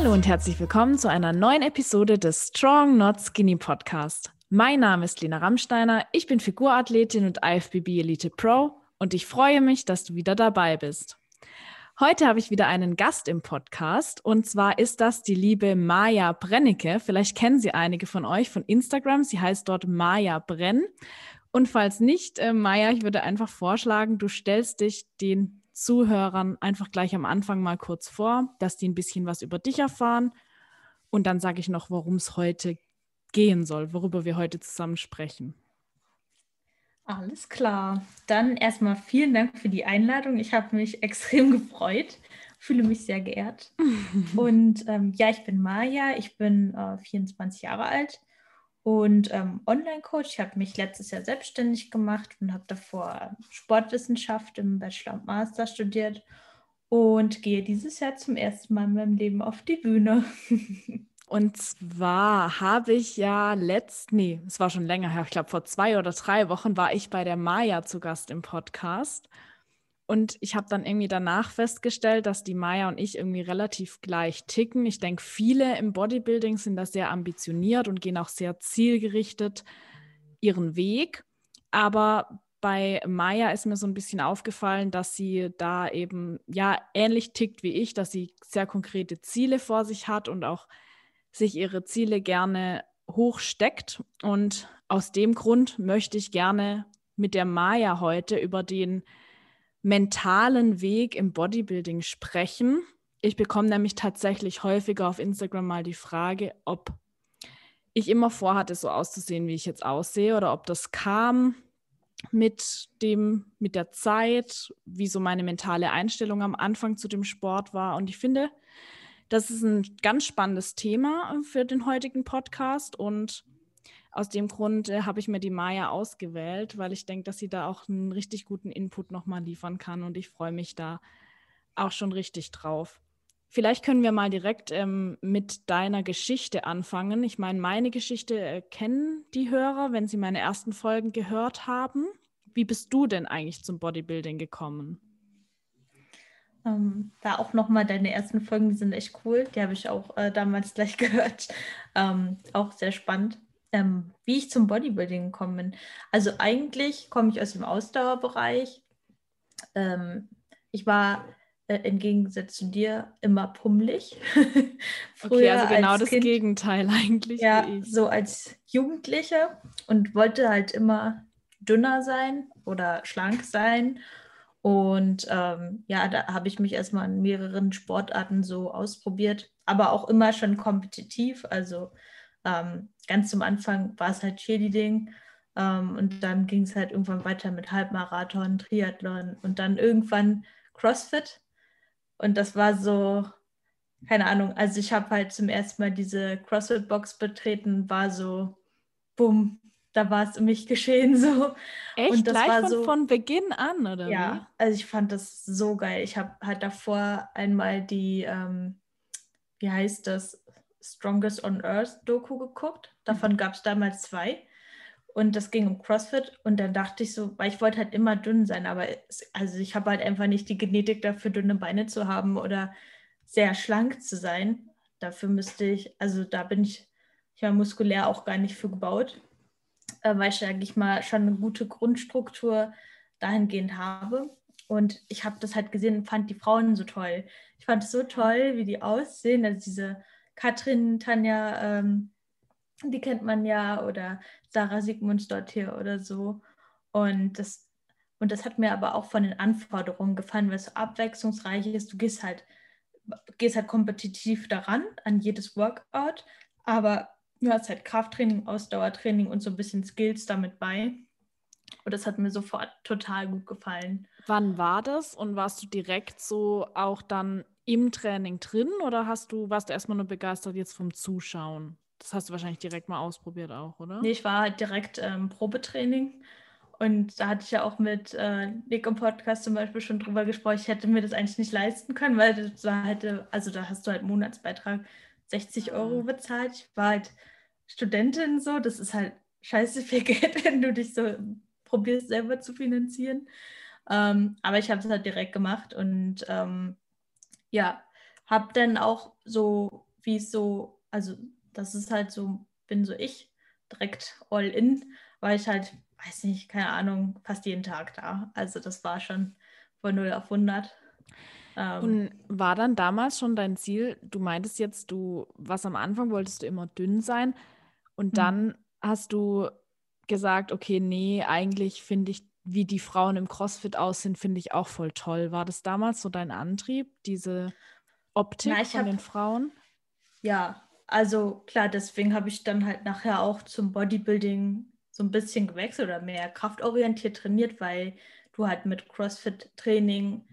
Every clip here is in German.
Hallo und herzlich willkommen zu einer neuen Episode des Strong Not Skinny Podcast. Mein Name ist Lena Rammsteiner, ich bin Figurathletin und IFBB Elite Pro und ich freue mich, dass du wieder dabei bist. Heute habe ich wieder einen Gast im Podcast und zwar ist das die liebe Maja Brennecke. Vielleicht kennen sie einige von euch von Instagram. Sie heißt dort Maja Brenn. Und falls nicht, äh, Maja, ich würde einfach vorschlagen, du stellst dich den Zuhörern einfach gleich am Anfang mal kurz vor, dass die ein bisschen was über dich erfahren. Und dann sage ich noch, worum es heute gehen soll, worüber wir heute zusammen sprechen. Alles klar. Dann erstmal vielen Dank für die Einladung. Ich habe mich extrem gefreut, fühle mich sehr geehrt. Und ähm, ja, ich bin Maja, ich bin äh, 24 Jahre alt und ähm, Online-Coach. Ich habe mich letztes Jahr selbstständig gemacht und habe davor Sportwissenschaft im Bachelor und Master studiert und gehe dieses Jahr zum ersten Mal in meinem Leben auf die Bühne. Und zwar habe ich ja letzt, nee, es war schon länger her, ich glaube vor zwei oder drei Wochen war ich bei der Maya zu Gast im Podcast. Und ich habe dann irgendwie danach festgestellt, dass die Maya und ich irgendwie relativ gleich ticken. Ich denke, viele im Bodybuilding sind da sehr ambitioniert und gehen auch sehr zielgerichtet ihren Weg. Aber bei Maya ist mir so ein bisschen aufgefallen, dass sie da eben ja ähnlich tickt wie ich, dass sie sehr konkrete Ziele vor sich hat und auch sich ihre Ziele gerne hochsteckt. Und aus dem Grund möchte ich gerne mit der Maya heute über den mentalen Weg im Bodybuilding sprechen. Ich bekomme nämlich tatsächlich häufiger auf Instagram mal die Frage, ob ich immer vorhatte, so auszusehen, wie ich jetzt aussehe, oder ob das kam mit dem, mit der Zeit, wie so meine mentale Einstellung am Anfang zu dem Sport war. Und ich finde, das ist ein ganz spannendes Thema für den heutigen Podcast und aus dem Grund äh, habe ich mir die Maya ausgewählt, weil ich denke, dass sie da auch einen richtig guten Input nochmal liefern kann und ich freue mich da auch schon richtig drauf. Vielleicht können wir mal direkt ähm, mit deiner Geschichte anfangen. Ich meine, meine Geschichte äh, kennen die Hörer, wenn sie meine ersten Folgen gehört haben. Wie bist du denn eigentlich zum Bodybuilding gekommen? Ähm, da auch nochmal deine ersten Folgen, die sind echt cool. Die habe ich auch äh, damals gleich gehört. Ähm, auch sehr spannend ähm, wie ich zum Bodybuilding gekommen bin. Also eigentlich komme ich aus dem Ausdauerbereich. Ähm, ich war äh, im Gegensatz zu dir immer pummelig. okay, also genau das kind, Gegenteil eigentlich. Ja, so als Jugendliche und wollte halt immer dünner sein oder schlank sein. Und ähm, ja, da habe ich mich erstmal in mehreren Sportarten so ausprobiert, aber auch immer schon kompetitiv. Also ähm, ganz zum Anfang war es halt Cheerleading ähm, und dann ging es halt irgendwann weiter mit Halbmarathon, Triathlon und dann irgendwann CrossFit. Und das war so, keine Ahnung, also ich habe halt zum ersten Mal diese CrossFit-Box betreten, war so, bumm, da war es um mich geschehen so. Echt? Und das Gleich war von, so, von Beginn an, oder ja, wie? also ich fand das so geil. Ich habe halt davor einmal die, ähm, wie heißt das, Strongest on Earth Doku geguckt. Davon gab es damals zwei. Und das ging um CrossFit. Und dann dachte ich so, weil ich wollte halt immer dünn sein, aber es, also ich habe halt einfach nicht die Genetik dafür, dünne Beine zu haben oder sehr schlank zu sein. Dafür müsste ich, also da bin ich ja muskulär auch gar nicht für gebaut, äh, weil ich eigentlich mal schon eine gute Grundstruktur dahingehend habe. Und ich habe das halt gesehen und fand die Frauen so toll. Ich fand es so toll, wie die aussehen, also diese Katrin, Tanja, ähm, die kennt man ja, oder Sarah Sigmunds dort hier oder so. Und das, und das hat mir aber auch von den Anforderungen gefallen, weil es so abwechslungsreich ist. Du gehst halt, gehst halt kompetitiv daran, an jedes Workout, aber du hast halt Krafttraining, Ausdauertraining und so ein bisschen Skills damit bei. Und das hat mir sofort total gut gefallen. Wann war das und warst du direkt so auch dann im Training drin oder hast du, warst du erstmal nur begeistert jetzt vom Zuschauen? Das hast du wahrscheinlich direkt mal ausprobiert auch, oder? Nee, ich war halt direkt ähm, Probetraining. Und da hatte ich ja auch mit äh, Nick im Podcast zum Beispiel schon drüber gesprochen. Ich hätte mir das eigentlich nicht leisten können, weil da hätte, also da hast du halt Monatsbeitrag 60 Euro bezahlt. Ich war halt Studentin so, das ist halt scheiße viel Geld, wenn du dich so probierst, selber zu finanzieren. Ähm, aber ich habe es halt direkt gemacht und ähm, ja, habe dann auch so wie es so, also das ist halt so, bin so ich, direkt all in, weil ich halt, weiß nicht, keine Ahnung, fast jeden Tag da. Also das war schon von 0 auf 100. Ähm, Und war dann damals schon dein Ziel, du meintest jetzt, du, was am Anfang wolltest du immer dünn sein und mhm. dann hast du gesagt, okay, nee, eigentlich finde ich, wie die Frauen im CrossFit aussehen, finde ich auch voll toll. War das damals so dein Antrieb, diese Optik Na, von hab, den Frauen? Ja, also klar, deswegen habe ich dann halt nachher auch zum Bodybuilding so ein bisschen gewechselt oder mehr kraftorientiert trainiert, weil du halt mit CrossFit-Training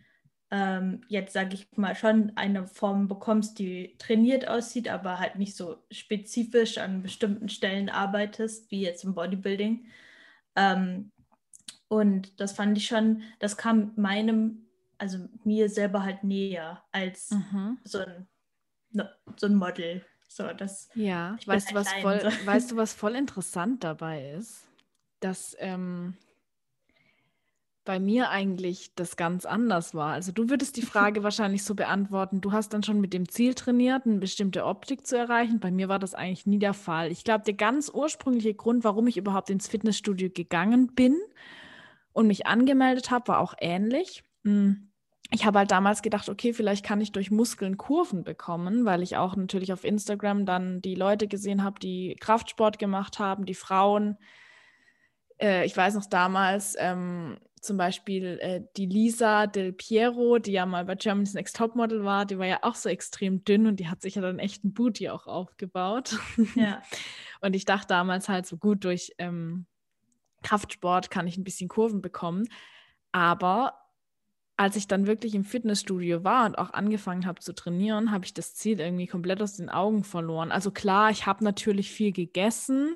ähm, jetzt, sage ich mal, schon eine Form bekommst, die trainiert aussieht, aber halt nicht so spezifisch an bestimmten Stellen arbeitest, wie jetzt im Bodybuilding. Ähm, und das fand ich schon, das kam meinem, also mir selber halt näher als mhm. so, ein, so ein Model. So, das, ja, weißt, halt du, was voll, so. weißt du, was voll interessant dabei ist? Dass ähm, bei mir eigentlich das ganz anders war. Also du würdest die Frage wahrscheinlich so beantworten, du hast dann schon mit dem Ziel trainiert, eine bestimmte Optik zu erreichen. Bei mir war das eigentlich nie der Fall. Ich glaube, der ganz ursprüngliche Grund, warum ich überhaupt ins Fitnessstudio gegangen bin und mich angemeldet habe, war auch ähnlich. Hm. Ich habe halt damals gedacht, okay, vielleicht kann ich durch Muskeln Kurven bekommen, weil ich auch natürlich auf Instagram dann die Leute gesehen habe, die Kraftsport gemacht haben, die Frauen. Äh, ich weiß noch damals, ähm, zum Beispiel äh, die Lisa Del Piero, die ja mal bei Germany's Next Topmodel war, die war ja auch so extrem dünn und die hat sich ja dann echt einen Booty auch aufgebaut. Ja. und ich dachte damals halt so gut durch ähm, Kraftsport kann ich ein bisschen Kurven bekommen. Aber als ich dann wirklich im Fitnessstudio war und auch angefangen habe zu trainieren, habe ich das Ziel irgendwie komplett aus den Augen verloren. Also klar, ich habe natürlich viel gegessen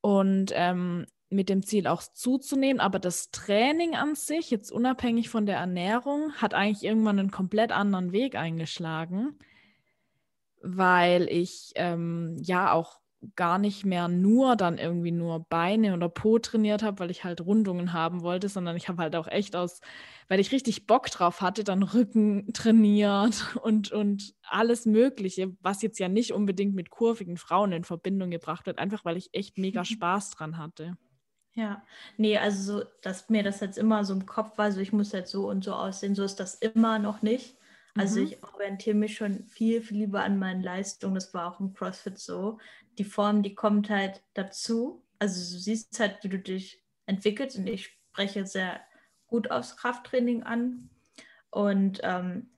und ähm, mit dem Ziel auch zuzunehmen, aber das Training an sich, jetzt unabhängig von der Ernährung, hat eigentlich irgendwann einen komplett anderen Weg eingeschlagen, weil ich ähm, ja auch gar nicht mehr nur dann irgendwie nur Beine oder Po trainiert habe, weil ich halt Rundungen haben wollte, sondern ich habe halt auch echt aus, weil ich richtig Bock drauf hatte, dann Rücken trainiert und, und alles Mögliche, was jetzt ja nicht unbedingt mit kurvigen Frauen in Verbindung gebracht wird, einfach weil ich echt mega Spaß dran hatte. Ja, nee, also so, dass mir das jetzt immer so im Kopf war, so ich muss jetzt so und so aussehen, so ist das immer noch nicht. Also mhm. ich orientiere mich schon viel, viel lieber an meinen Leistungen. Das war auch im CrossFit so. Die Form, die kommt halt dazu. Also du siehst halt, wie du dich entwickelst und ich spreche sehr gut aufs Krafttraining an. Und ähm,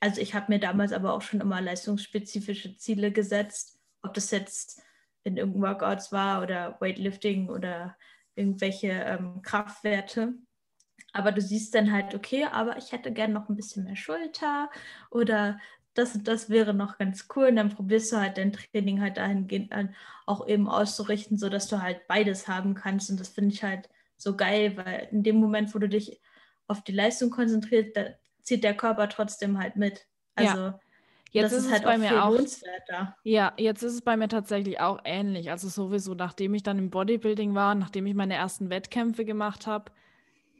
also ich habe mir damals aber auch schon immer leistungsspezifische Ziele gesetzt, ob das jetzt in irgendeinem Workouts war oder Weightlifting oder irgendwelche ähm, Kraftwerte. Aber du siehst dann halt, okay, aber ich hätte gern noch ein bisschen mehr Schulter oder das das wäre noch ganz cool. Und dann probierst du halt dein Training halt dahingehend an, auch eben auszurichten, sodass du halt beides haben kannst. Und das finde ich halt so geil, weil in dem Moment, wo du dich auf die Leistung konzentrierst, da zieht der Körper trotzdem halt mit. Also ja. Jetzt das ist, ist halt bei mir auch. Ja, jetzt ist es bei mir tatsächlich auch ähnlich. Also sowieso, nachdem ich dann im Bodybuilding war, nachdem ich meine ersten Wettkämpfe gemacht habe,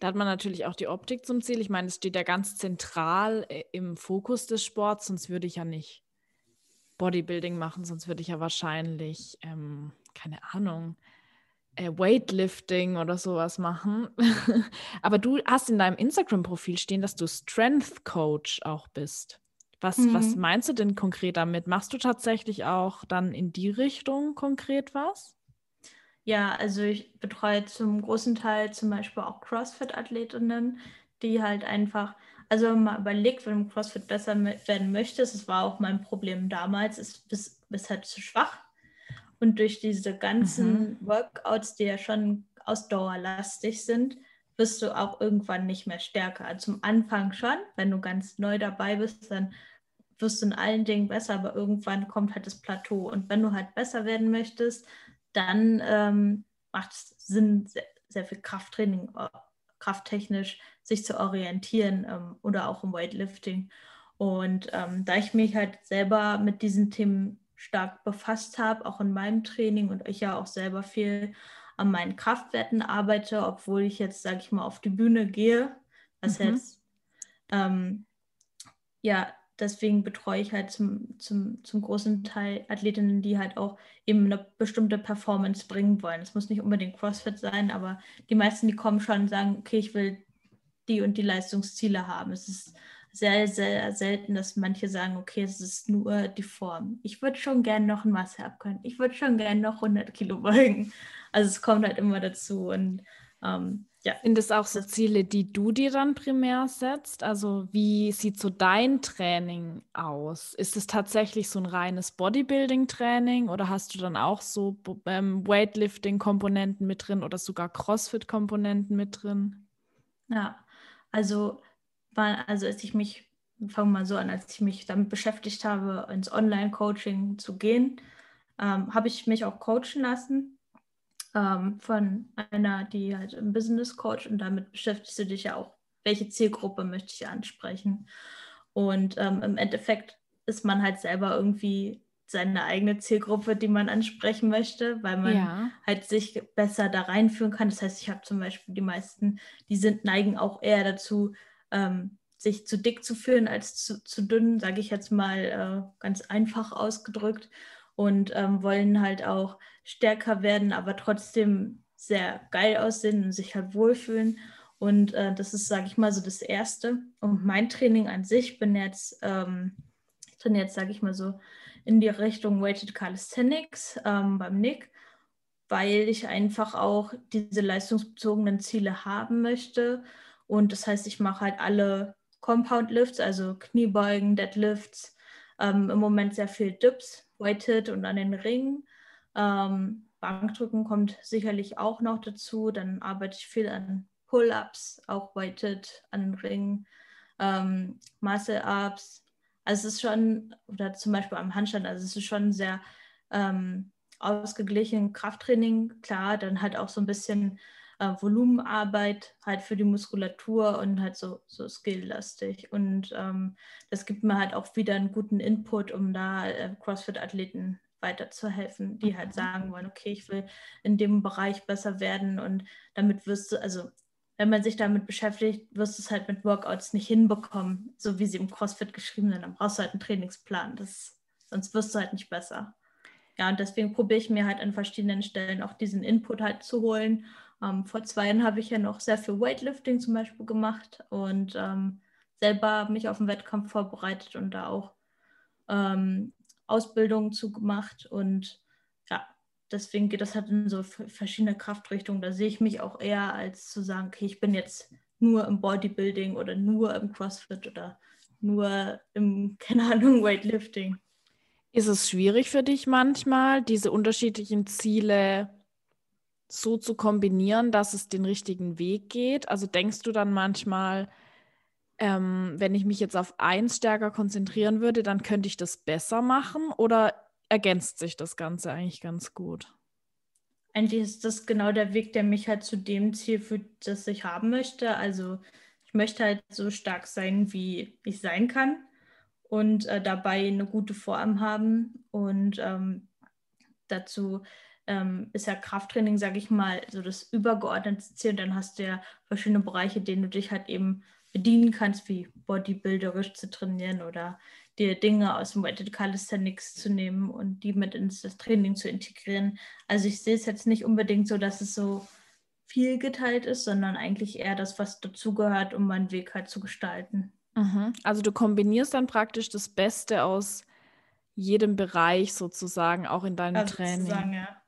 da hat man natürlich auch die Optik zum Ziel. Ich meine, es steht ja ganz zentral äh, im Fokus des Sports, sonst würde ich ja nicht Bodybuilding machen, sonst würde ich ja wahrscheinlich, ähm, keine Ahnung, äh, Weightlifting oder sowas machen. Aber du hast in deinem Instagram-Profil stehen, dass du Strength Coach auch bist. Was, mhm. was meinst du denn konkret damit? Machst du tatsächlich auch dann in die Richtung konkret was? Ja, also ich betreue zum großen Teil zum Beispiel auch CrossFit-Athletinnen, die halt einfach, also wenn man überlegt, wenn du CrossFit besser werden möchtest, das war auch mein Problem damals, ist bis, bis halt zu schwach. Und durch diese ganzen mhm. Workouts, die ja schon ausdauerlastig sind, wirst du auch irgendwann nicht mehr stärker. Also zum Anfang schon, wenn du ganz neu dabei bist, dann wirst du in allen Dingen besser, aber irgendwann kommt halt das Plateau. Und wenn du halt besser werden möchtest, dann ähm, macht es Sinn, sehr, sehr, viel Krafttraining, äh, krafttechnisch sich zu orientieren ähm, oder auch im Weightlifting. Und ähm, da ich mich halt selber mit diesen Themen stark befasst habe, auch in meinem Training und ich ja auch selber viel an meinen Kraftwerten arbeite, obwohl ich jetzt, sage ich mal, auf die Bühne gehe, was mhm. jetzt ähm, ja deswegen betreue ich halt zum, zum, zum großen Teil Athletinnen, die halt auch eben eine bestimmte Performance bringen wollen. Es muss nicht unbedingt CrossFit sein, aber die meisten, die kommen schon und sagen, okay, ich will die und die Leistungsziele haben. Es ist sehr, sehr selten, dass manche sagen, okay, es ist nur die Form. Ich würde schon gerne noch ein Masse abkönnen. Ich würde schon gerne noch 100 Kilo beugen. Also es kommt halt immer dazu und ähm, ja. Sind es auch so Ziele, die du dir dann primär setzt? Also wie sieht so dein Training aus? Ist es tatsächlich so ein reines Bodybuilding-Training oder hast du dann auch so ähm, Weightlifting-Komponenten mit drin oder sogar CrossFit-Komponenten mit drin? Ja, also, also als ich mich, fangen wir mal so an, als ich mich damit beschäftigt habe, ins Online-Coaching zu gehen, ähm, habe ich mich auch coachen lassen ähm, von einer, die halt im Business Coach und damit beschäftigst du dich ja auch, welche Zielgruppe möchte ich ansprechen. Und ähm, im Endeffekt ist man halt selber irgendwie seine eigene Zielgruppe, die man ansprechen möchte, weil man ja. halt sich besser da reinführen kann. Das heißt, ich habe zum Beispiel die meisten, die sind neigen auch eher dazu, ähm, sich zu dick zu fühlen als zu, zu dünn, sage ich jetzt mal äh, ganz einfach ausgedrückt und ähm, wollen halt auch stärker werden, aber trotzdem sehr geil aussehen und sich halt wohlfühlen. Und äh, das ist, sage ich mal, so das Erste. Und mein Training an sich bin jetzt, ähm, trainiere jetzt, sage ich mal so, in die Richtung Weighted Calisthenics ähm, beim Nick, weil ich einfach auch diese leistungsbezogenen Ziele haben möchte. Und das heißt, ich mache halt alle Compound Lifts, also Kniebeugen, Deadlifts, ähm, im Moment sehr viel Dips, Weighted und an den Ringen. Ähm, Bankdrücken kommt sicherlich auch noch dazu. Dann arbeite ich viel an Pull-ups, auch weighted an den Ringen, ähm, Muscle-ups. Also es ist schon, oder zum Beispiel am Handstand, also es ist schon sehr ähm, ausgeglichen Krafttraining, klar, dann halt auch so ein bisschen äh, Volumenarbeit halt für die Muskulatur und halt so, so skill-lastig. Und ähm, das gibt mir halt auch wieder einen guten Input, um da äh, CrossFit-Athleten weiterzuhelfen, die halt mhm. sagen wollen, okay, ich will in dem Bereich besser werden und damit wirst du, also wenn man sich damit beschäftigt, wirst du es halt mit Workouts nicht hinbekommen, so wie sie im CrossFit geschrieben sind. Dann brauchst du halt einen Trainingsplan, das, sonst wirst du halt nicht besser. Ja, und deswegen probiere ich mir halt an verschiedenen Stellen auch diesen Input halt zu holen. Ähm, vor zwei Jahren habe ich ja noch sehr viel Weightlifting zum Beispiel gemacht und ähm, selber mich auf den Wettkampf vorbereitet und da auch ähm, Ausbildungen zu gemacht und ja, deswegen geht das halt in so verschiedene Kraftrichtungen. Da sehe ich mich auch eher als zu sagen, okay, ich bin jetzt nur im Bodybuilding oder nur im CrossFit oder nur im, keine Ahnung, Weightlifting. Ist es schwierig für dich manchmal, diese unterschiedlichen Ziele so zu kombinieren, dass es den richtigen Weg geht? Also denkst du dann manchmal, ähm, wenn ich mich jetzt auf eins stärker konzentrieren würde, dann könnte ich das besser machen oder ergänzt sich das Ganze eigentlich ganz gut? Eigentlich ist das genau der Weg, der mich halt zu dem Ziel führt, das ich haben möchte. Also ich möchte halt so stark sein, wie ich sein kann und äh, dabei eine gute Form haben. Und ähm, dazu ähm, ist ja Krafttraining, sage ich mal, so das übergeordnete Ziel. Dann hast du ja verschiedene Bereiche, denen du dich halt eben bedienen kannst, wie bodybuilderisch zu trainieren oder dir Dinge aus dem Weighted Calisthenics zu nehmen und die mit ins Training zu integrieren. Also ich sehe es jetzt nicht unbedingt so, dass es so viel geteilt ist, sondern eigentlich eher das, was dazugehört, um meinen Weg halt zu gestalten. Mhm. Also du kombinierst dann praktisch das Beste aus jedem Bereich sozusagen, auch in deinem also Training. Ja.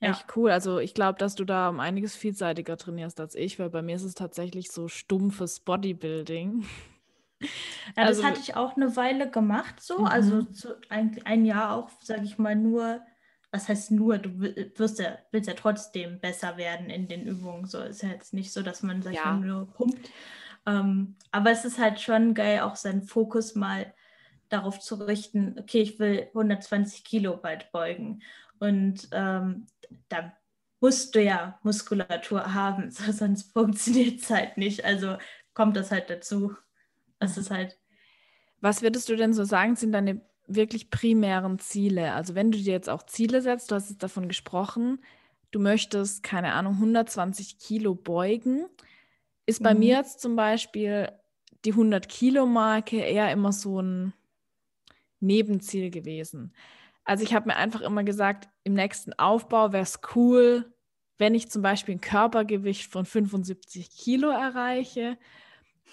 Ja. Echt cool. Also ich glaube, dass du da um einiges vielseitiger trainierst als ich, weil bei mir ist es tatsächlich so stumpfes Bodybuilding. Ja, also, das hatte ich auch eine Weile gemacht, so. Mhm. Also so ein, ein Jahr auch, sage ich mal, nur, was heißt nur, du wirst ja, willst ja trotzdem besser werden in den Übungen. So ist ja jetzt nicht so, dass man, sag ja. ich mal, nur pumpt. Ähm, aber es ist halt schon geil, auch seinen Fokus mal darauf zu richten, okay, ich will 120 Kilo bald beugen. Und ähm, da musst du ja Muskulatur haben, sonst funktioniert es halt nicht. Also kommt das halt dazu. Das ist halt. Was würdest du denn so sagen, sind deine wirklich primären Ziele? Also wenn du dir jetzt auch Ziele setzt, du hast jetzt davon gesprochen, du möchtest, keine Ahnung, 120 Kilo beugen, ist bei mhm. mir jetzt zum Beispiel die 100-Kilo-Marke eher immer so ein Nebenziel gewesen. Also ich habe mir einfach immer gesagt, im nächsten Aufbau wäre es cool, wenn ich zum Beispiel ein Körpergewicht von 75 Kilo erreiche.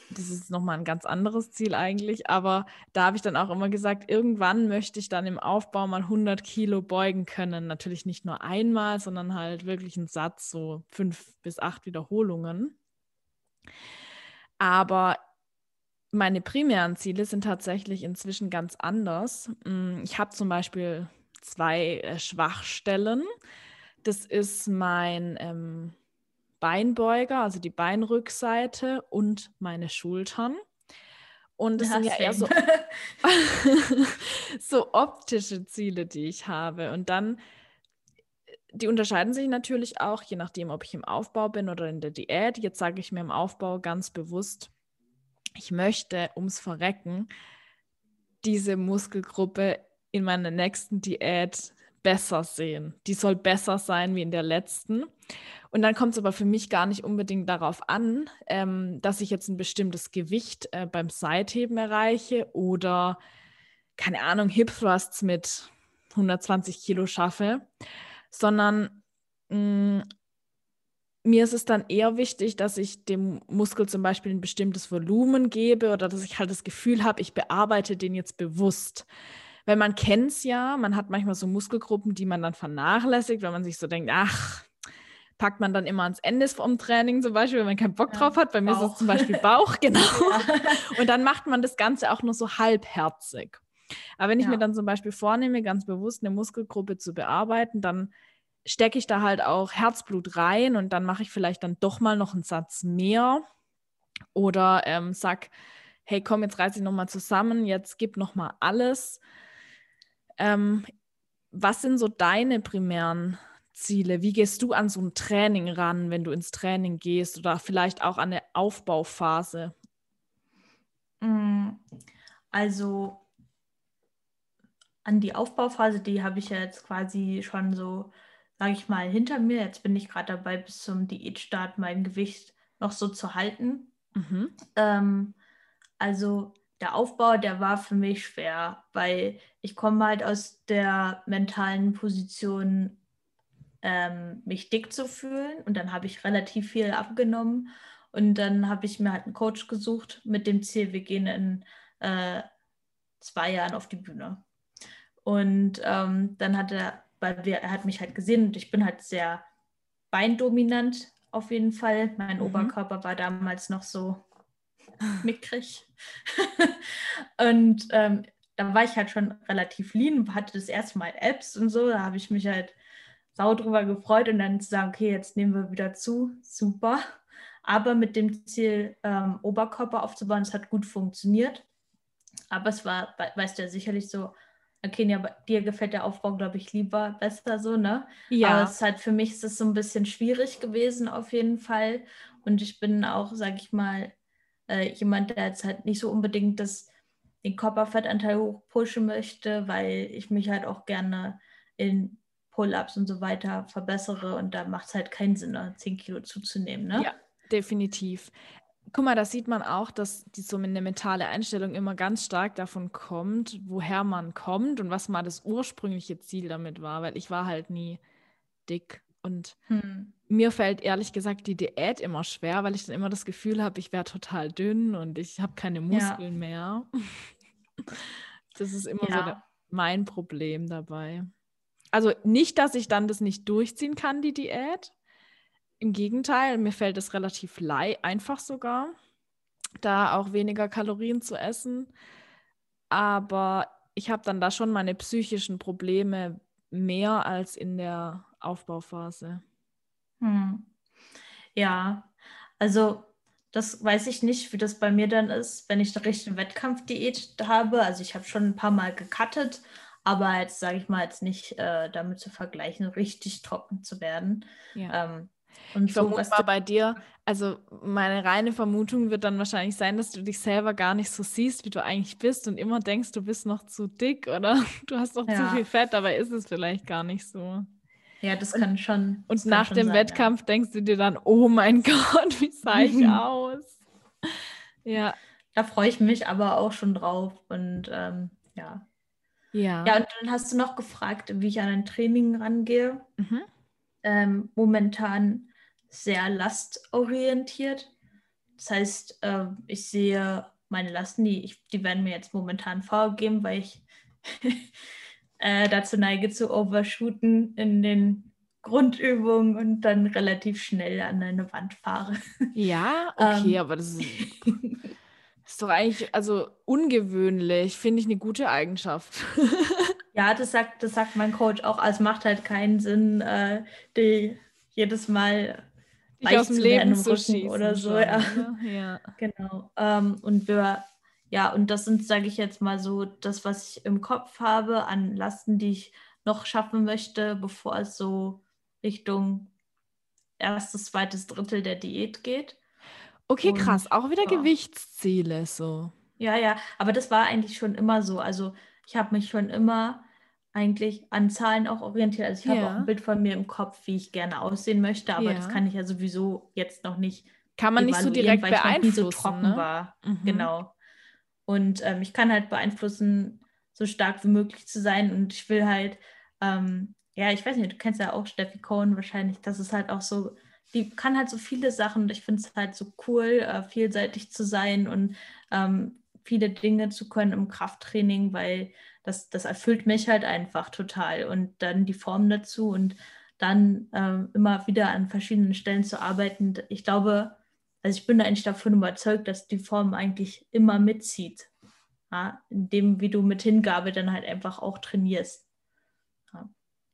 Das ist nochmal ein ganz anderes Ziel eigentlich, aber da habe ich dann auch immer gesagt, irgendwann möchte ich dann im Aufbau mal 100 Kilo beugen können. Natürlich nicht nur einmal, sondern halt wirklich einen Satz, so fünf bis acht Wiederholungen. Aber meine primären Ziele sind tatsächlich inzwischen ganz anders. Mm, ich habe zum Beispiel zwei äh, Schwachstellen. Das ist mein ähm, Beinbeuger, also die Beinrückseite und meine Schultern. Und das ja, sind ja eher so, so optische Ziele, die ich habe. Und dann, die unterscheiden sich natürlich auch, je nachdem, ob ich im Aufbau bin oder in der Diät. Jetzt sage ich mir im Aufbau ganz bewusst, ich möchte ums Verrecken diese Muskelgruppe in meiner nächsten Diät besser sehen. Die soll besser sein wie in der letzten. Und dann kommt es aber für mich gar nicht unbedingt darauf an, ähm, dass ich jetzt ein bestimmtes Gewicht äh, beim Seitheben erreiche oder, keine Ahnung, Hip Thrusts mit 120 Kilo schaffe, sondern mh, mm, mir ist es dann eher wichtig, dass ich dem Muskel zum Beispiel ein bestimmtes Volumen gebe oder dass ich halt das Gefühl habe, ich bearbeite den jetzt bewusst. Weil man kennt es ja, man hat manchmal so Muskelgruppen, die man dann vernachlässigt, wenn man sich so denkt, ach, packt man dann immer ans Ende vom Training zum Beispiel, wenn man keinen Bock ja, drauf hat. Bei mir Bauch. ist es zum Beispiel Bauch, genau. Ja. Und dann macht man das Ganze auch nur so halbherzig. Aber wenn ich ja. mir dann zum Beispiel vornehme, ganz bewusst eine Muskelgruppe zu bearbeiten, dann stecke ich da halt auch Herzblut rein und dann mache ich vielleicht dann doch mal noch einen Satz mehr oder ähm, sag, hey, komm, jetzt reiß ich nochmal zusammen, jetzt gib nochmal alles. Ähm, was sind so deine primären Ziele? Wie gehst du an so ein Training ran, wenn du ins Training gehst oder vielleicht auch an eine Aufbauphase? Mm, also an die Aufbauphase, die habe ich ja jetzt quasi schon so sage ich mal, hinter mir. Jetzt bin ich gerade dabei, bis zum Diätstart mein Gewicht noch so zu halten. Mhm. Ähm, also der Aufbau, der war für mich schwer, weil ich komme halt aus der mentalen Position, ähm, mich dick zu fühlen. Und dann habe ich relativ viel abgenommen. Und dann habe ich mir halt einen Coach gesucht mit dem Ziel, wir gehen in äh, zwei Jahren auf die Bühne. Und ähm, dann hat er weil wir, er hat mich halt gesehen und ich bin halt sehr beindominant auf jeden Fall. Mein mhm. Oberkörper war damals noch so mickrig. und ähm, da war ich halt schon relativ lean, hatte das erste Mal Apps und so. Da habe ich mich halt sau drüber gefreut und dann zu sagen, okay, jetzt nehmen wir wieder zu, super. Aber mit dem Ziel, ähm, Oberkörper aufzubauen, es hat gut funktioniert. Aber es war, weißt du ja sicherlich so, Okay, ja, dir gefällt der Aufbau, glaube ich, lieber besser so, ne? Ja. Aber es ist halt für mich ist es so ein bisschen schwierig gewesen auf jeden Fall. Und ich bin auch, sage ich mal, äh, jemand, der jetzt halt nicht so unbedingt das, den Körperfettanteil hochpushen möchte, weil ich mich halt auch gerne in Pull-ups und so weiter verbessere und da macht es halt keinen Sinn, 10 ne, Kilo zuzunehmen, ne? Ja, definitiv guck mal, da sieht man auch, dass die, so eine mentale Einstellung immer ganz stark davon kommt, woher man kommt und was mal das ursprüngliche Ziel damit war, weil ich war halt nie dick und hm. mir fällt ehrlich gesagt die Diät immer schwer, weil ich dann immer das Gefühl habe, ich wäre total dünn und ich habe keine Muskeln ja. mehr. das ist immer ja. so der, mein Problem dabei. Also nicht, dass ich dann das nicht durchziehen kann, die Diät, im Gegenteil, mir fällt es relativ einfach sogar, da auch weniger Kalorien zu essen. Aber ich habe dann da schon meine psychischen Probleme mehr als in der Aufbauphase. Hm. Ja, also das weiß ich nicht, wie das bei mir dann ist, wenn ich eine richtige Wettkampfdiät habe. Also ich habe schon ein paar Mal gecuttet, aber jetzt sage ich mal jetzt nicht äh, damit zu vergleichen, richtig trocken zu werden. Ja. Ähm, und ich so, vermute mal bei dir, also meine reine Vermutung wird dann wahrscheinlich sein, dass du dich selber gar nicht so siehst, wie du eigentlich bist und immer denkst, du bist noch zu dick oder du hast noch ja. zu viel Fett, aber ist es vielleicht gar nicht so. Ja, das kann schon. Und nach dem sein, Wettkampf ja. denkst du dir dann, oh mein Gott, wie sah ich aus? Ja. da freue ich mich aber auch schon drauf. Und ähm, ja. Ja. Ja, und dann hast du noch gefragt, wie ich an ein Training rangehe. Mhm. Ähm, momentan sehr lastorientiert. Das heißt, äh, ich sehe meine Lasten, die, ich, die werden mir jetzt momentan vorgegeben, weil ich äh, dazu neige zu overshooten in den Grundübungen und dann relativ schnell an eine Wand fahre. Ja, okay, Ähm. aber das ist, ist doch eigentlich, also ungewöhnlich, finde ich eine gute Eigenschaft. Ja, das sagt, das sagt mein Coach auch. Also es macht halt keinen Sinn, äh, die jedes Mal Dich aus dem Leben zu schießen oder so. schon, Ja. ja. Genau. Ähm, und wir, ja, und das sind, sage ich jetzt mal so, das, was ich im Kopf habe an Lasten, die ich noch schaffen möchte, bevor es so Richtung erstes, zweites Drittel der Diät geht. Okay, Und, krass, auch wieder ja. Gewichtsziele so. Ja, ja, aber das war eigentlich schon immer so. Also ich habe mich schon immer eigentlich an Zahlen auch orientiert. Also ich habe Ja. auch ein Bild von mir im Kopf, wie ich gerne aussehen möchte, aber das Ja. kann ich ja sowieso jetzt noch nicht Kann man nicht so direkt weil ich noch nie so beeinflussen, trocken ne? war. Mhm. Genau. Und ähm, ich kann halt beeinflussen, so stark wie möglich zu sein. Und ich will halt, ähm, ja, ich weiß nicht, du kennst ja auch Steffi Cohen wahrscheinlich. Das ist halt auch so, die kann halt so viele Sachen. Und ich finde es halt so cool, äh, vielseitig zu sein und ähm, viele Dinge zu können im Krafttraining, weil das, das erfüllt mich halt einfach total. Und dann die Form dazu und dann ähm, immer wieder an verschiedenen Stellen zu arbeiten. Ich glaube, also ich bin da eigentlich davon überzeugt, dass die Form eigentlich immer mitzieht. Ja, indem, wie du mit Hingabe dann halt einfach auch trainierst.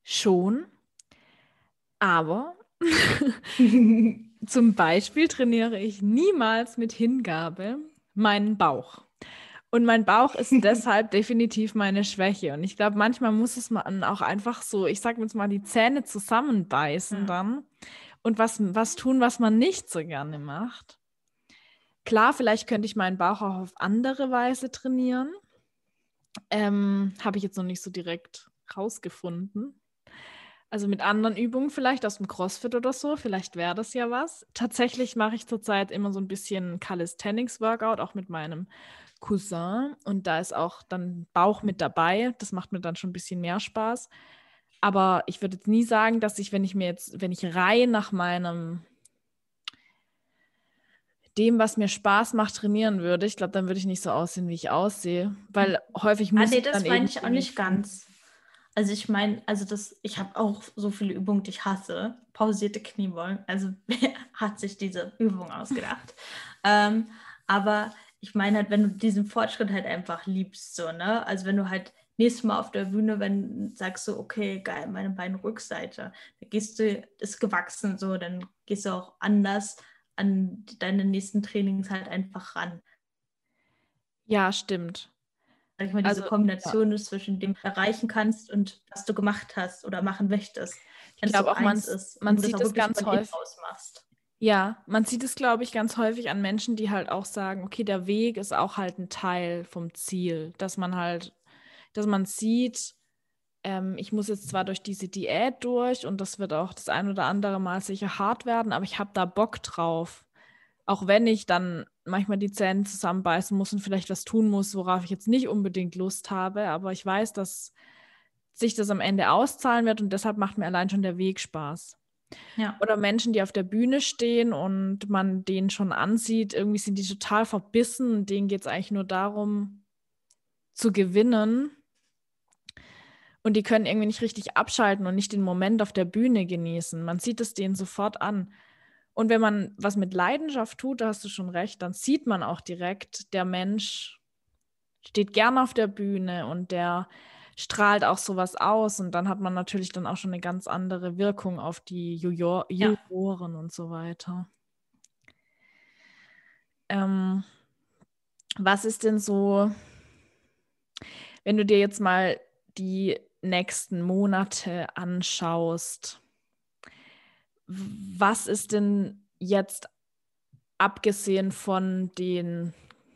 Schon. Aber zum Beispiel trainiere ich niemals mit Hingabe meinen Bauch. Und mein Bauch ist deshalb definitiv meine Schwäche. Und ich glaube, manchmal muss es man auch einfach so, ich sage jetzt mal, die Zähne zusammenbeißen Ja. dann und was, was tun, was man nicht so gerne macht. Klar, vielleicht könnte ich meinen Bauch auch auf andere Weise trainieren. Ähm, Habe ich jetzt noch nicht so direkt rausgefunden. Also mit anderen Übungen vielleicht aus dem CrossFit oder so, vielleicht wäre das ja was. Tatsächlich mache ich zurzeit immer so ein bisschen Calisthenics-Workout, auch mit meinem Cousin. Und da ist auch dann Bauch mit dabei. Das macht mir dann schon ein bisschen mehr Spaß. Aber ich würde jetzt nie sagen, dass ich, wenn ich mir jetzt, wenn ich rein nach meinem dem, was mir Spaß macht, trainieren würde, ich glaube, dann würde ich nicht so aussehen, wie ich aussehe. Weil häufig Ah, muss nee, ich das meine ich auch nicht ganz. Also ich meine, also das, ich habe auch so viele Übungen, die ich hasse. Pausierte Kniebeugen. Also wer hat sich diese Übung ausgedacht? ähm, aber ich meine halt, wenn du diesen Fortschritt halt einfach liebst, so, ne? Also wenn du halt nächstes Mal auf der Bühne, wenn sagst du, okay, geil, meine Beinrückseite, da gehst du, ist gewachsen, so, dann gehst du auch anders an deine nächsten Trainings halt einfach ran. Ja, stimmt. Sag ich mal, diese Also, Kombination ist zwischen dem du erreichen kannst und was du gemacht hast oder machen möchtest. Ich glaube auch, man, man und du sieht es wirklich ganz häufig. Ja, man sieht es, glaube ich, ganz häufig an Menschen, die halt auch sagen, okay, der Weg ist auch halt ein Teil vom Ziel, dass man halt, dass man sieht, ähm, ich muss jetzt zwar durch diese Diät durch und das wird auch das ein oder andere Mal sicher hart werden, aber ich habe da Bock drauf. Auch wenn ich dann manchmal die Zähne zusammenbeißen muss und vielleicht was tun muss, worauf ich jetzt nicht unbedingt Lust habe, aber ich weiß, dass sich das am Ende auszahlen wird und deshalb macht mir allein schon der Weg Spaß. Ja. Oder Menschen, die auf der Bühne stehen und man den schon ansieht, irgendwie sind die total verbissen und denen geht es eigentlich nur darum, zu gewinnen. Und die können irgendwie nicht richtig abschalten und nicht den Moment auf der Bühne genießen. Man sieht es denen sofort an. Und wenn man was mit Leidenschaft tut, da hast du schon recht, dann sieht man auch direkt, der Mensch steht gern auf der Bühne und der strahlt auch sowas aus. Und dann hat man natürlich dann auch schon eine ganz andere Wirkung auf die Jujor Ja. Juroren und so weiter. Ähm, was ist denn so, wenn du dir jetzt mal die nächsten Monate anschaust, was ist denn jetzt abgesehen von dem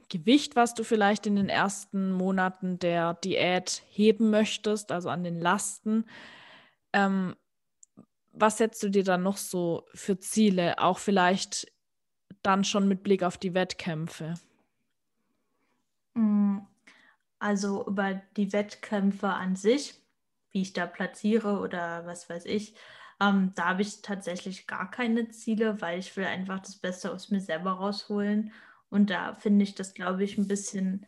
Gewicht, was du vielleicht in den ersten Monaten der Diät heben möchtest, also an den Lasten, ähm, was setzt du dir dann noch so für Ziele, auch vielleicht dann schon mit Blick auf die Wettkämpfe? Mm, also über die Wettkämpfe an sich, wie ich da platziere oder was weiß ich, ähm, da habe ich tatsächlich gar keine Ziele, weil ich will einfach das Beste aus mir selber rausholen. Und da finde ich das, glaube ich, ein bisschen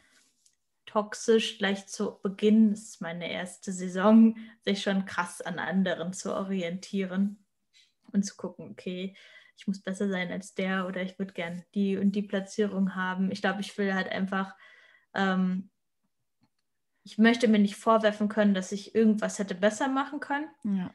toxisch, gleich zu Beginn, das ist meine erste Saison, sich schon krass an anderen zu orientieren und zu gucken, okay, ich muss besser sein als der oder ich würde gern die und die Platzierung haben. Ich glaube, ich will halt einfach, ähm, ich möchte mir nicht vorwerfen können, dass ich irgendwas hätte besser machen können. Ja.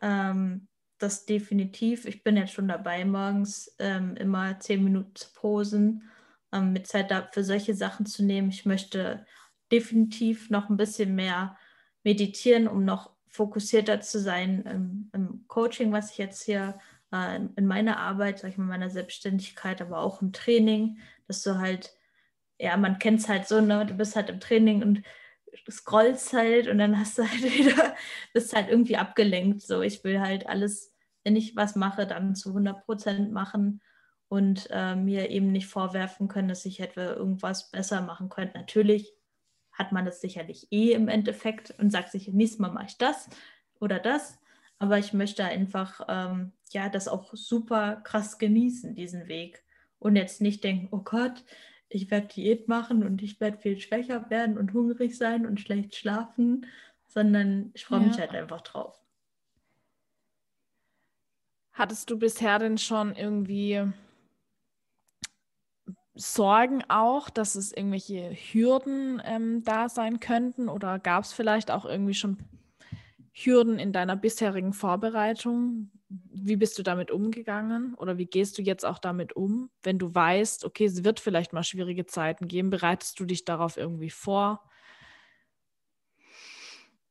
Ähm, das definitiv. Ich bin jetzt schon dabei, morgens ähm, immer zehn Minuten zu posen, ähm, mit Zeit für solche Sachen zu nehmen. Ich möchte definitiv noch ein bisschen mehr meditieren, um noch fokussierter zu sein im, im Coaching, was ich jetzt hier äh, in meiner Arbeit, sag ich mal, meiner Selbstständigkeit, aber auch im Training, dass du halt, ja, man kennt es halt so, ne, du bist halt im Training und scrollst halt und dann hast du halt wieder, bist halt irgendwie abgelenkt. So, ich will halt alles, wenn ich was mache, dann zu 100 Prozent machen und äh, mir eben nicht vorwerfen können, dass ich etwa irgendwas besser machen könnte. Natürlich hat man das sicherlich eh im Endeffekt und sagt sich, nächstes Mal mache ich das oder das. Aber ich möchte einfach ähm, ja das auch super krass genießen, diesen Weg. Und jetzt nicht denken, oh Gott, ich werde Diät machen und ich werde viel schwächer werden und hungrig sein und schlecht schlafen, sondern ich freue ja. mich halt einfach drauf. Hattest du bisher denn schon irgendwie Sorgen auch, dass es irgendwelche Hürden ähm, da sein könnten? Oder gab es vielleicht auch irgendwie schon Hürden in deiner bisherigen Vorbereitung? Wie bist du damit umgegangen oder wie gehst du jetzt auch damit um, wenn du weißt, okay, es wird vielleicht mal schwierige Zeiten geben? Bereitest du dich darauf irgendwie vor?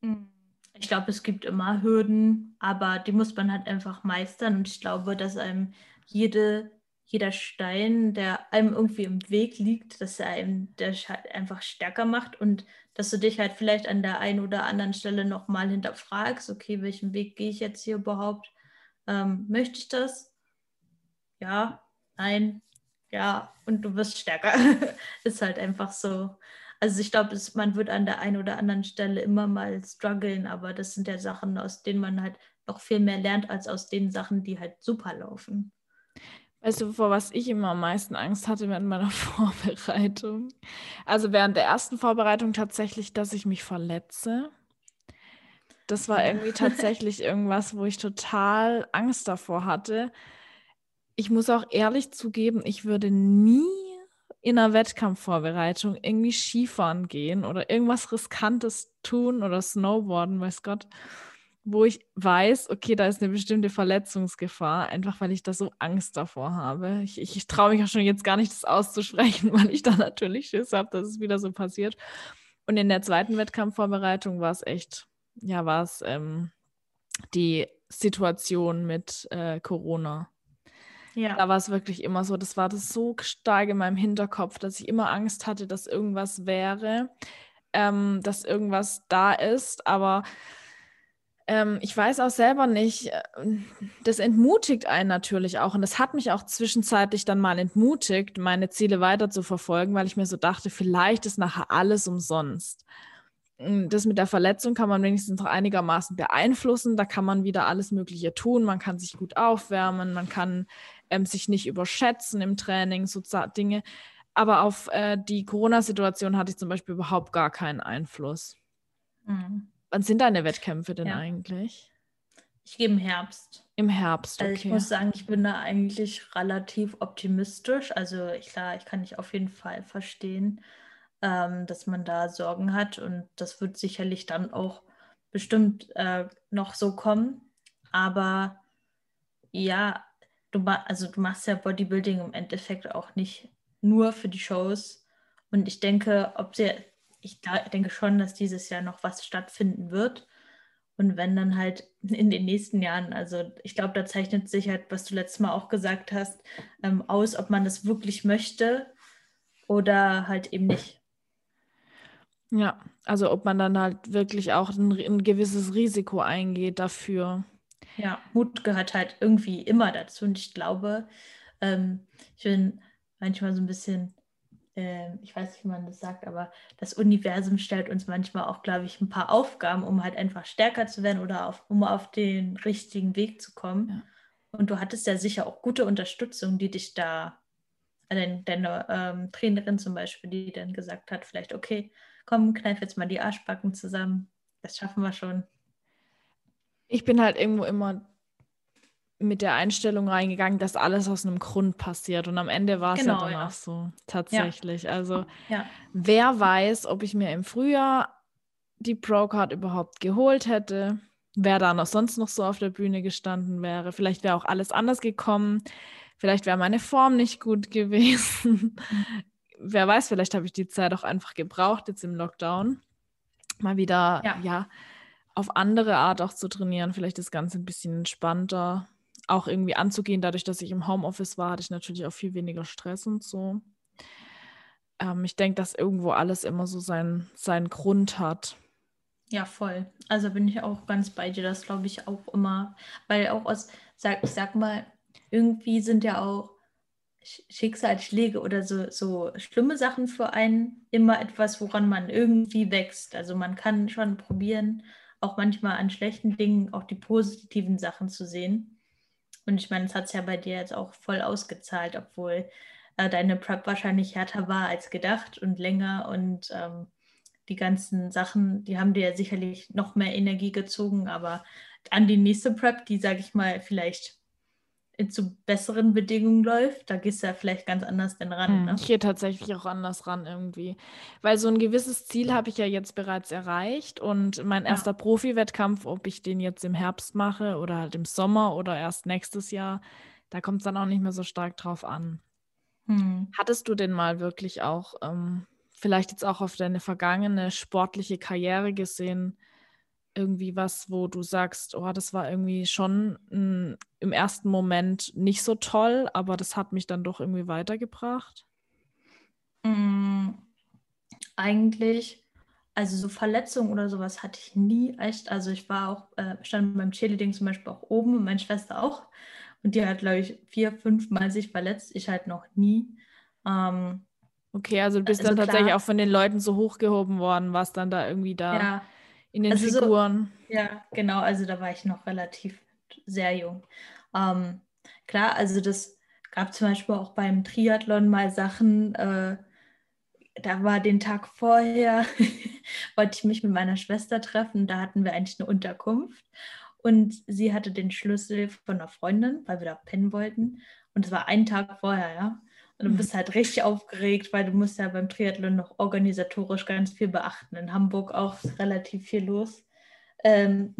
Hm, ich glaube, es gibt immer Hürden, aber die muss man halt einfach meistern und ich glaube, dass einem jede jeder Stein, der einem irgendwie im Weg liegt, dass er einem der halt einfach stärker macht und dass du dich halt vielleicht an der einen oder anderen Stelle nochmal hinterfragst, okay, welchen Weg gehe ich jetzt hier überhaupt? Ähm, möchte ich das? Ja, nein, ja, und du wirst stärker. ist halt einfach so. Also ich glaube, man wird an der einen oder anderen Stelle immer mal strugglen, aber das sind ja Sachen, aus denen man halt noch viel mehr lernt, als aus den Sachen, die halt super laufen. Weißt du, vor was ich immer am meisten Angst hatte während meiner Vorbereitung? Also während der ersten Vorbereitung tatsächlich, dass ich mich verletze. Das war irgendwie tatsächlich irgendwas, wo ich total Angst davor hatte. Ich muss auch ehrlich zugeben, ich würde nie in einer Wettkampfvorbereitung irgendwie Skifahren gehen oder irgendwas Riskantes tun oder Snowboarden, weiß Gott wo ich weiß, okay, da ist eine bestimmte Verletzungsgefahr, einfach weil ich da so Angst davor habe. Ich, ich, traue mich auch schon jetzt gar nicht, das auszusprechen, weil ich da natürlich Schiss habe, dass es wieder so passiert. Und in der zweiten Wettkampfvorbereitung war es echt, ja, war es ähm, die Situation mit äh, Corona. Ja. Da war es wirklich immer so, das war das so stark in meinem Hinterkopf, dass ich immer Angst hatte, dass irgendwas wäre, ähm, dass irgendwas da ist, aber ähm, ich weiß auch selber nicht, äh, das entmutigt einen natürlich auch. Und das hat mich auch zwischenzeitlich dann mal entmutigt, meine Ziele weiter zu verfolgen, weil ich mir so dachte, vielleicht ist nachher alles umsonst. Hm, das mit der Verletzung kann man wenigstens noch einigermaßen beeinflussen. Da kann man wieder alles Mögliche tun. Man kann sich gut aufwärmen, man kann ähm, sich nicht überschätzen im Training, so Dinge. Aber auf äh, die Corona-Situation hatte ich zum Beispiel überhaupt gar keinen Einfluss. Mhm. Wann sind deine Wettkämpfe denn ja. eigentlich? Ich gehe im Herbst. Im Herbst, okay. Also ich muss sagen, ich bin da eigentlich relativ optimistisch. Also klar, ich kann dich auf jeden Fall verstehen, ähm, dass man da Sorgen hat und das wird sicherlich dann auch bestimmt äh, noch so kommen. Aber ja, du, also du machst ja Bodybuilding im Endeffekt auch nicht nur für die Shows. Und ich denke, ob sie ich denke schon, dass dieses Jahr noch was stattfinden wird. Und wenn dann halt in den nächsten Jahren, also ich glaube, da zeichnet sich halt, was du letztes Mal auch gesagt hast, ähm, aus, ob man das wirklich möchte oder halt eben nicht. Ja, also ob man dann halt wirklich auch ein, ein gewisses Risiko eingeht dafür. Ja, Mut gehört halt irgendwie immer dazu. Und ich glaube, ähm, ich bin manchmal so ein bisschen ich weiß nicht, wie man das sagt, aber das Universum stellt uns manchmal auch, glaube ich, ein paar Aufgaben, um halt einfach stärker zu werden oder auf, um auf den richtigen Weg zu kommen. Ja. Und du hattest ja sicher auch gute Unterstützung, die dich da, deine, deine ähm, Trainerin zum Beispiel, die dann gesagt hat, vielleicht, okay, komm, kneif jetzt mal die Arschbacken zusammen. Das schaffen wir schon. Ich bin halt irgendwo immer mit der Einstellung reingegangen, dass alles aus einem Grund passiert. Und am Ende war es genau, ja dann ja. auch so, tatsächlich. Ja. Also, ja. wer weiß, ob ich mir im Frühjahr die Pro-Card überhaupt geholt hätte, wer da noch sonst noch so auf der Bühne gestanden wäre. Vielleicht wäre auch alles anders gekommen. Vielleicht wäre meine Form nicht gut gewesen. wer weiß, vielleicht habe ich die Zeit auch einfach gebraucht, jetzt im Lockdown. Mal wieder, ja, auf andere Art auch zu trainieren. Vielleicht das Ganze ein bisschen entspannter auch irgendwie anzugehen. Dadurch, dass ich im Homeoffice war, hatte ich natürlich auch viel weniger Stress und so. Ähm, ich denke, dass irgendwo alles immer so seinen, seinen Grund hat. Ja, voll. Also bin ich auch ganz bei dir. Das glaube ich auch immer. Weil auch aus, sag, ich sag mal, irgendwie sind ja auch Schicksalsschläge oder so, so schlimme Sachen für einen immer etwas, woran man irgendwie wächst. Also man kann schon probieren, auch manchmal an schlechten Dingen auch die positiven Sachen zu sehen. Und ich meine, es hat es ja bei dir jetzt auch voll ausgezahlt, obwohl äh, deine Prep wahrscheinlich härter war als gedacht und länger und ähm, die ganzen Sachen, die haben dir ja sicherlich noch mehr Energie gezogen, aber an die nächste Prep, die, sage ich mal, vielleicht zu besseren Bedingungen läuft, da gehst du ja vielleicht ganz anders denn ran. Hm, ne? Ich gehe tatsächlich auch anders ran irgendwie. Weil so ein gewisses Ziel habe ich ja jetzt bereits erreicht und mein ja. erster Profi-Wettkampf, ob ich den jetzt im Herbst mache oder halt im Sommer oder erst nächstes Jahr, da kommt es dann auch nicht mehr so stark drauf an. Hm. Hattest du denn mal wirklich auch, ähm, vielleicht jetzt auch auf deine vergangene sportliche Karriere gesehen, irgendwie was, wo du sagst, oh, das war irgendwie schon m, hm, im ersten Moment nicht so toll, aber das hat mich dann doch irgendwie weitergebracht? Mm, eigentlich, also so Verletzungen oder sowas hatte ich nie echt. Also ich war auch, äh, stand beim Cheerleading zum Beispiel auch oben und meine Schwester auch. Und die hat, glaube ich, vier, fünf Mal sich verletzt. Ich halt noch nie. Ähm, okay, also du bist also dann tatsächlich klar, auch von den Leuten so hochgehoben worden, was dann da irgendwie da. Ja, in den also Figuren. So, ja, genau, also da war ich noch relativ sehr jung. Ähm, klar, also das gab zum Beispiel auch beim Triathlon mal Sachen, äh, da war den Tag vorher, wollte ich mich mit meiner Schwester treffen, da hatten wir eigentlich eine Unterkunft und sie hatte den Schlüssel von einer Freundin, weil wir da pennen wollten und es war einen Tag vorher, ja. Und du bist halt richtig aufgeregt, weil du musst ja beim Triathlon noch organisatorisch ganz viel beachten. In Hamburg auch relativ viel los. Ähm,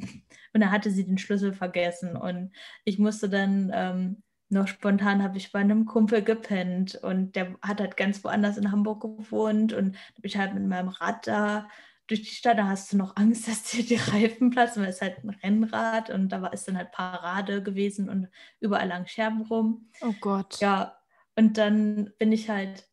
und da hatte sie den Schlüssel vergessen. Und ich musste dann ähm, noch spontan, habe ich bei einem Kumpel gepennt. Und der hat halt ganz woanders in Hamburg gewohnt. Und da bin ich halt mit meinem Rad da durch die Stadt. Da hast du noch Angst, dass dir die Reifen platzen, weil es halt ein Rennrad. Und da war es dann halt Parade gewesen und überall lang Scherben rum. Oh Gott. Ja, und dann bin ich halt,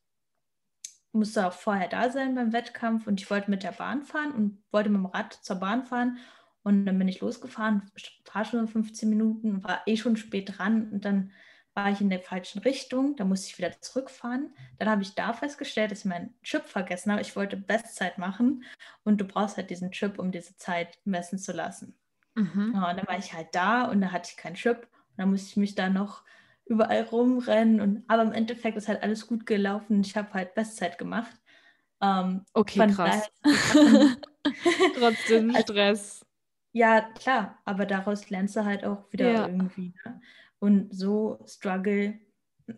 musste auch vorher da sein beim Wettkampf und ich wollte mit der Bahn fahren und wollte mit dem Rad zur Bahn fahren. Und dann bin ich losgefahren, fahre schon 15 Minuten, war eh schon spät dran und dann war ich in der falschen Richtung, da musste ich wieder zurückfahren. Dann habe ich da festgestellt, dass ich meinen Chip vergessen habe. Ich wollte Bestzeit machen und du brauchst halt diesen Chip, um diese Zeit messen zu lassen. Mhm. Ja, und dann war ich halt da und da hatte ich keinen Chip. Und dann musste ich mich da noch überall rumrennen. Und, aber im Endeffekt ist halt alles gut gelaufen. Ich habe halt Bestzeit gemacht. Ähm, okay, krass. Trotzdem also, Stress. Ja, klar, aber daraus lernst du halt auch wieder ja. irgendwie. Ne? Und so Struggle,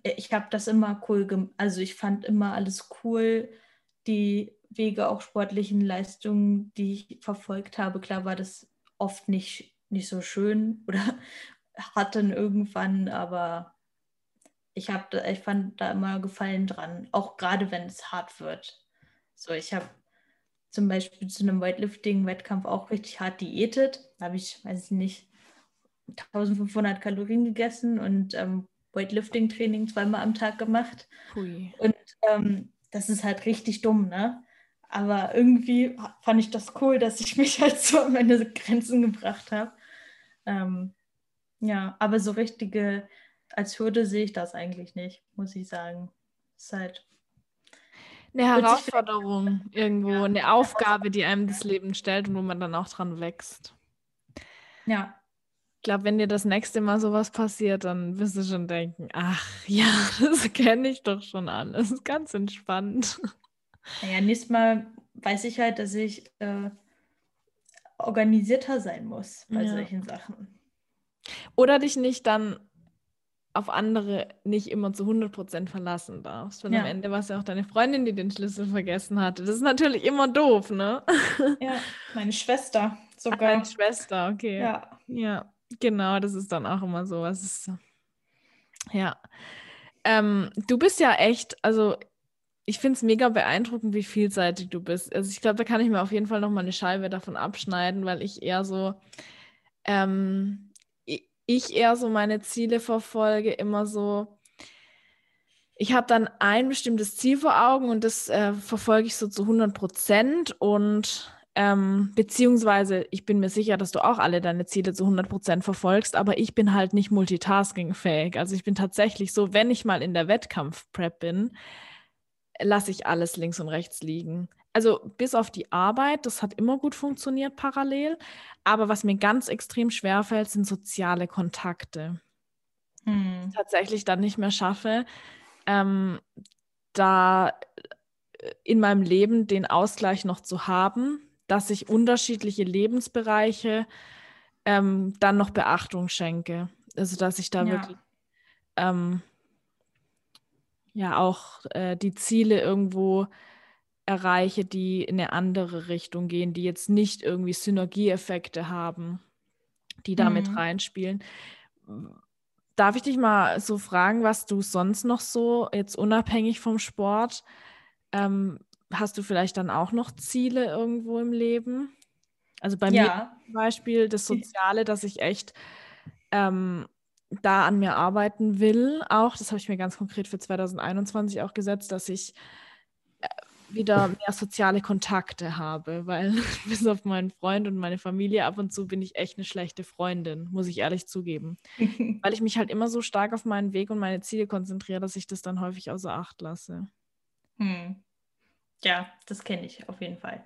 ich habe das immer cool gemacht. Also ich fand immer alles cool. Die Wege, auch sportlichen Leistungen, die ich verfolgt habe, klar war das oft nicht, nicht so schön oder hat dann irgendwann, aber ich, hab, ich fand da immer Gefallen dran, auch gerade wenn es hart wird. So, ich habe zum Beispiel zu einem Weightlifting-Wettkampf auch richtig hart diätet. Da habe ich, weiß ich nicht, 1500 Kalorien gegessen und ähm, Weightlifting-Training zweimal am Tag gemacht. Hui. Und ähm, das ist halt richtig dumm, ne? Aber irgendwie fand ich das cool, dass ich mich halt so an meine Grenzen gebracht habe. Ähm, ja, aber so richtige als Hürde sehe ich das eigentlich nicht, muss ich sagen. Ist halt. Eine Herausforderung irgendwo, ja. eine Aufgabe, die einem das Leben stellt und wo man dann auch dran wächst. Ja. Ich glaube, wenn dir das nächste Mal sowas passiert, dann wirst du schon denken, ach ja, das kenne ich doch schon alles. Ganz entspannt. Naja, nächstes Mal weiß ich halt, dass ich äh, organisierter sein muss bei ja. solchen Sachen. Oder dich nicht dann auf andere nicht immer zu 100% verlassen darfst. Weil ja. am Ende war es ja auch deine Freundin, die den Schlüssel vergessen hatte. Das ist natürlich immer doof, ne? Ja, meine Schwester sogar. Meine Schwester, okay. Ja. Ja, genau, das ist dann auch immer so. Was ist. Ja. Ähm, du bist ja echt, also ich finde es mega beeindruckend, wie vielseitig du bist. Also ich glaube, da kann ich mir auf jeden Fall noch mal eine Scheibe davon abschneiden, weil ich eher so ähm, ich eher so meine Ziele verfolge, immer so, ich habe dann ein bestimmtes Ziel vor Augen und das äh, verfolge ich so zu 100 Prozent und ähm, beziehungsweise ich bin mir sicher, dass du auch alle deine Ziele zu 100 Prozent verfolgst, aber ich bin halt nicht multitaskingfähig. Also ich bin tatsächlich so, wenn ich mal in der Wettkampfprep bin, lasse ich alles links und rechts liegen also bis auf die Arbeit, das hat immer gut funktioniert parallel. Aber was mir ganz extrem schwer fällt, sind soziale Kontakte. Hm. Tatsächlich dann nicht mehr schaffe, ähm, da äh, in meinem Leben den Ausgleich noch zu haben, dass ich unterschiedliche Lebensbereiche ähm, dann noch Beachtung schenke. Also dass ich da ja. wirklich ähm, ja auch äh, die Ziele irgendwo erreiche, die in eine andere Richtung gehen, die jetzt nicht irgendwie Synergieeffekte haben, die damit mhm. reinspielen. Darf ich dich mal so fragen, was du sonst noch so, jetzt unabhängig vom Sport, ähm, hast du vielleicht dann auch noch Ziele irgendwo im Leben? Also bei ja. mir zum Beispiel das Soziale, dass ich echt ähm, da an mir arbeiten will, auch, das habe ich mir ganz konkret für 2021 auch gesetzt, dass ich wieder mehr soziale Kontakte habe, weil bis auf meinen Freund und meine Familie ab und zu bin ich echt eine schlechte Freundin, muss ich ehrlich zugeben. weil ich mich halt immer so stark auf meinen Weg und meine Ziele konzentriere, dass ich das dann häufig außer Acht lasse. Hm. Ja, das kenne ich auf jeden Fall.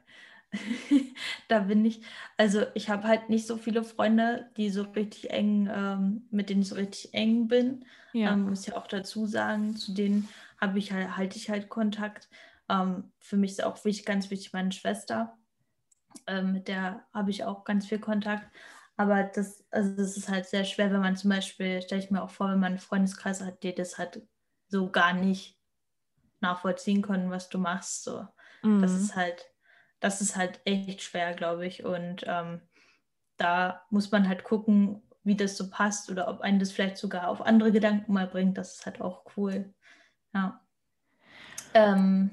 da bin ich, also ich habe halt nicht so viele Freunde, die so richtig eng, ähm, mit denen ich so richtig eng bin. Ja. Ähm, muss ja auch dazu sagen, zu denen habe ich halt, halte ich halt Kontakt. Ähm, für mich ist auch wichtig, ganz wichtig meine Schwester. Ähm, mit der habe ich auch ganz viel Kontakt. Aber das, also das ist halt sehr schwer, wenn man zum Beispiel, stelle ich mir auch vor, wenn man einen Freundeskreis hat, die das halt so gar nicht nachvollziehen können, was du machst. So. Mhm. Das ist halt, das ist halt echt schwer, glaube ich. Und ähm, da muss man halt gucken, wie das so passt oder ob einen das vielleicht sogar auf andere Gedanken mal bringt. Das ist halt auch cool. Ja. Ähm,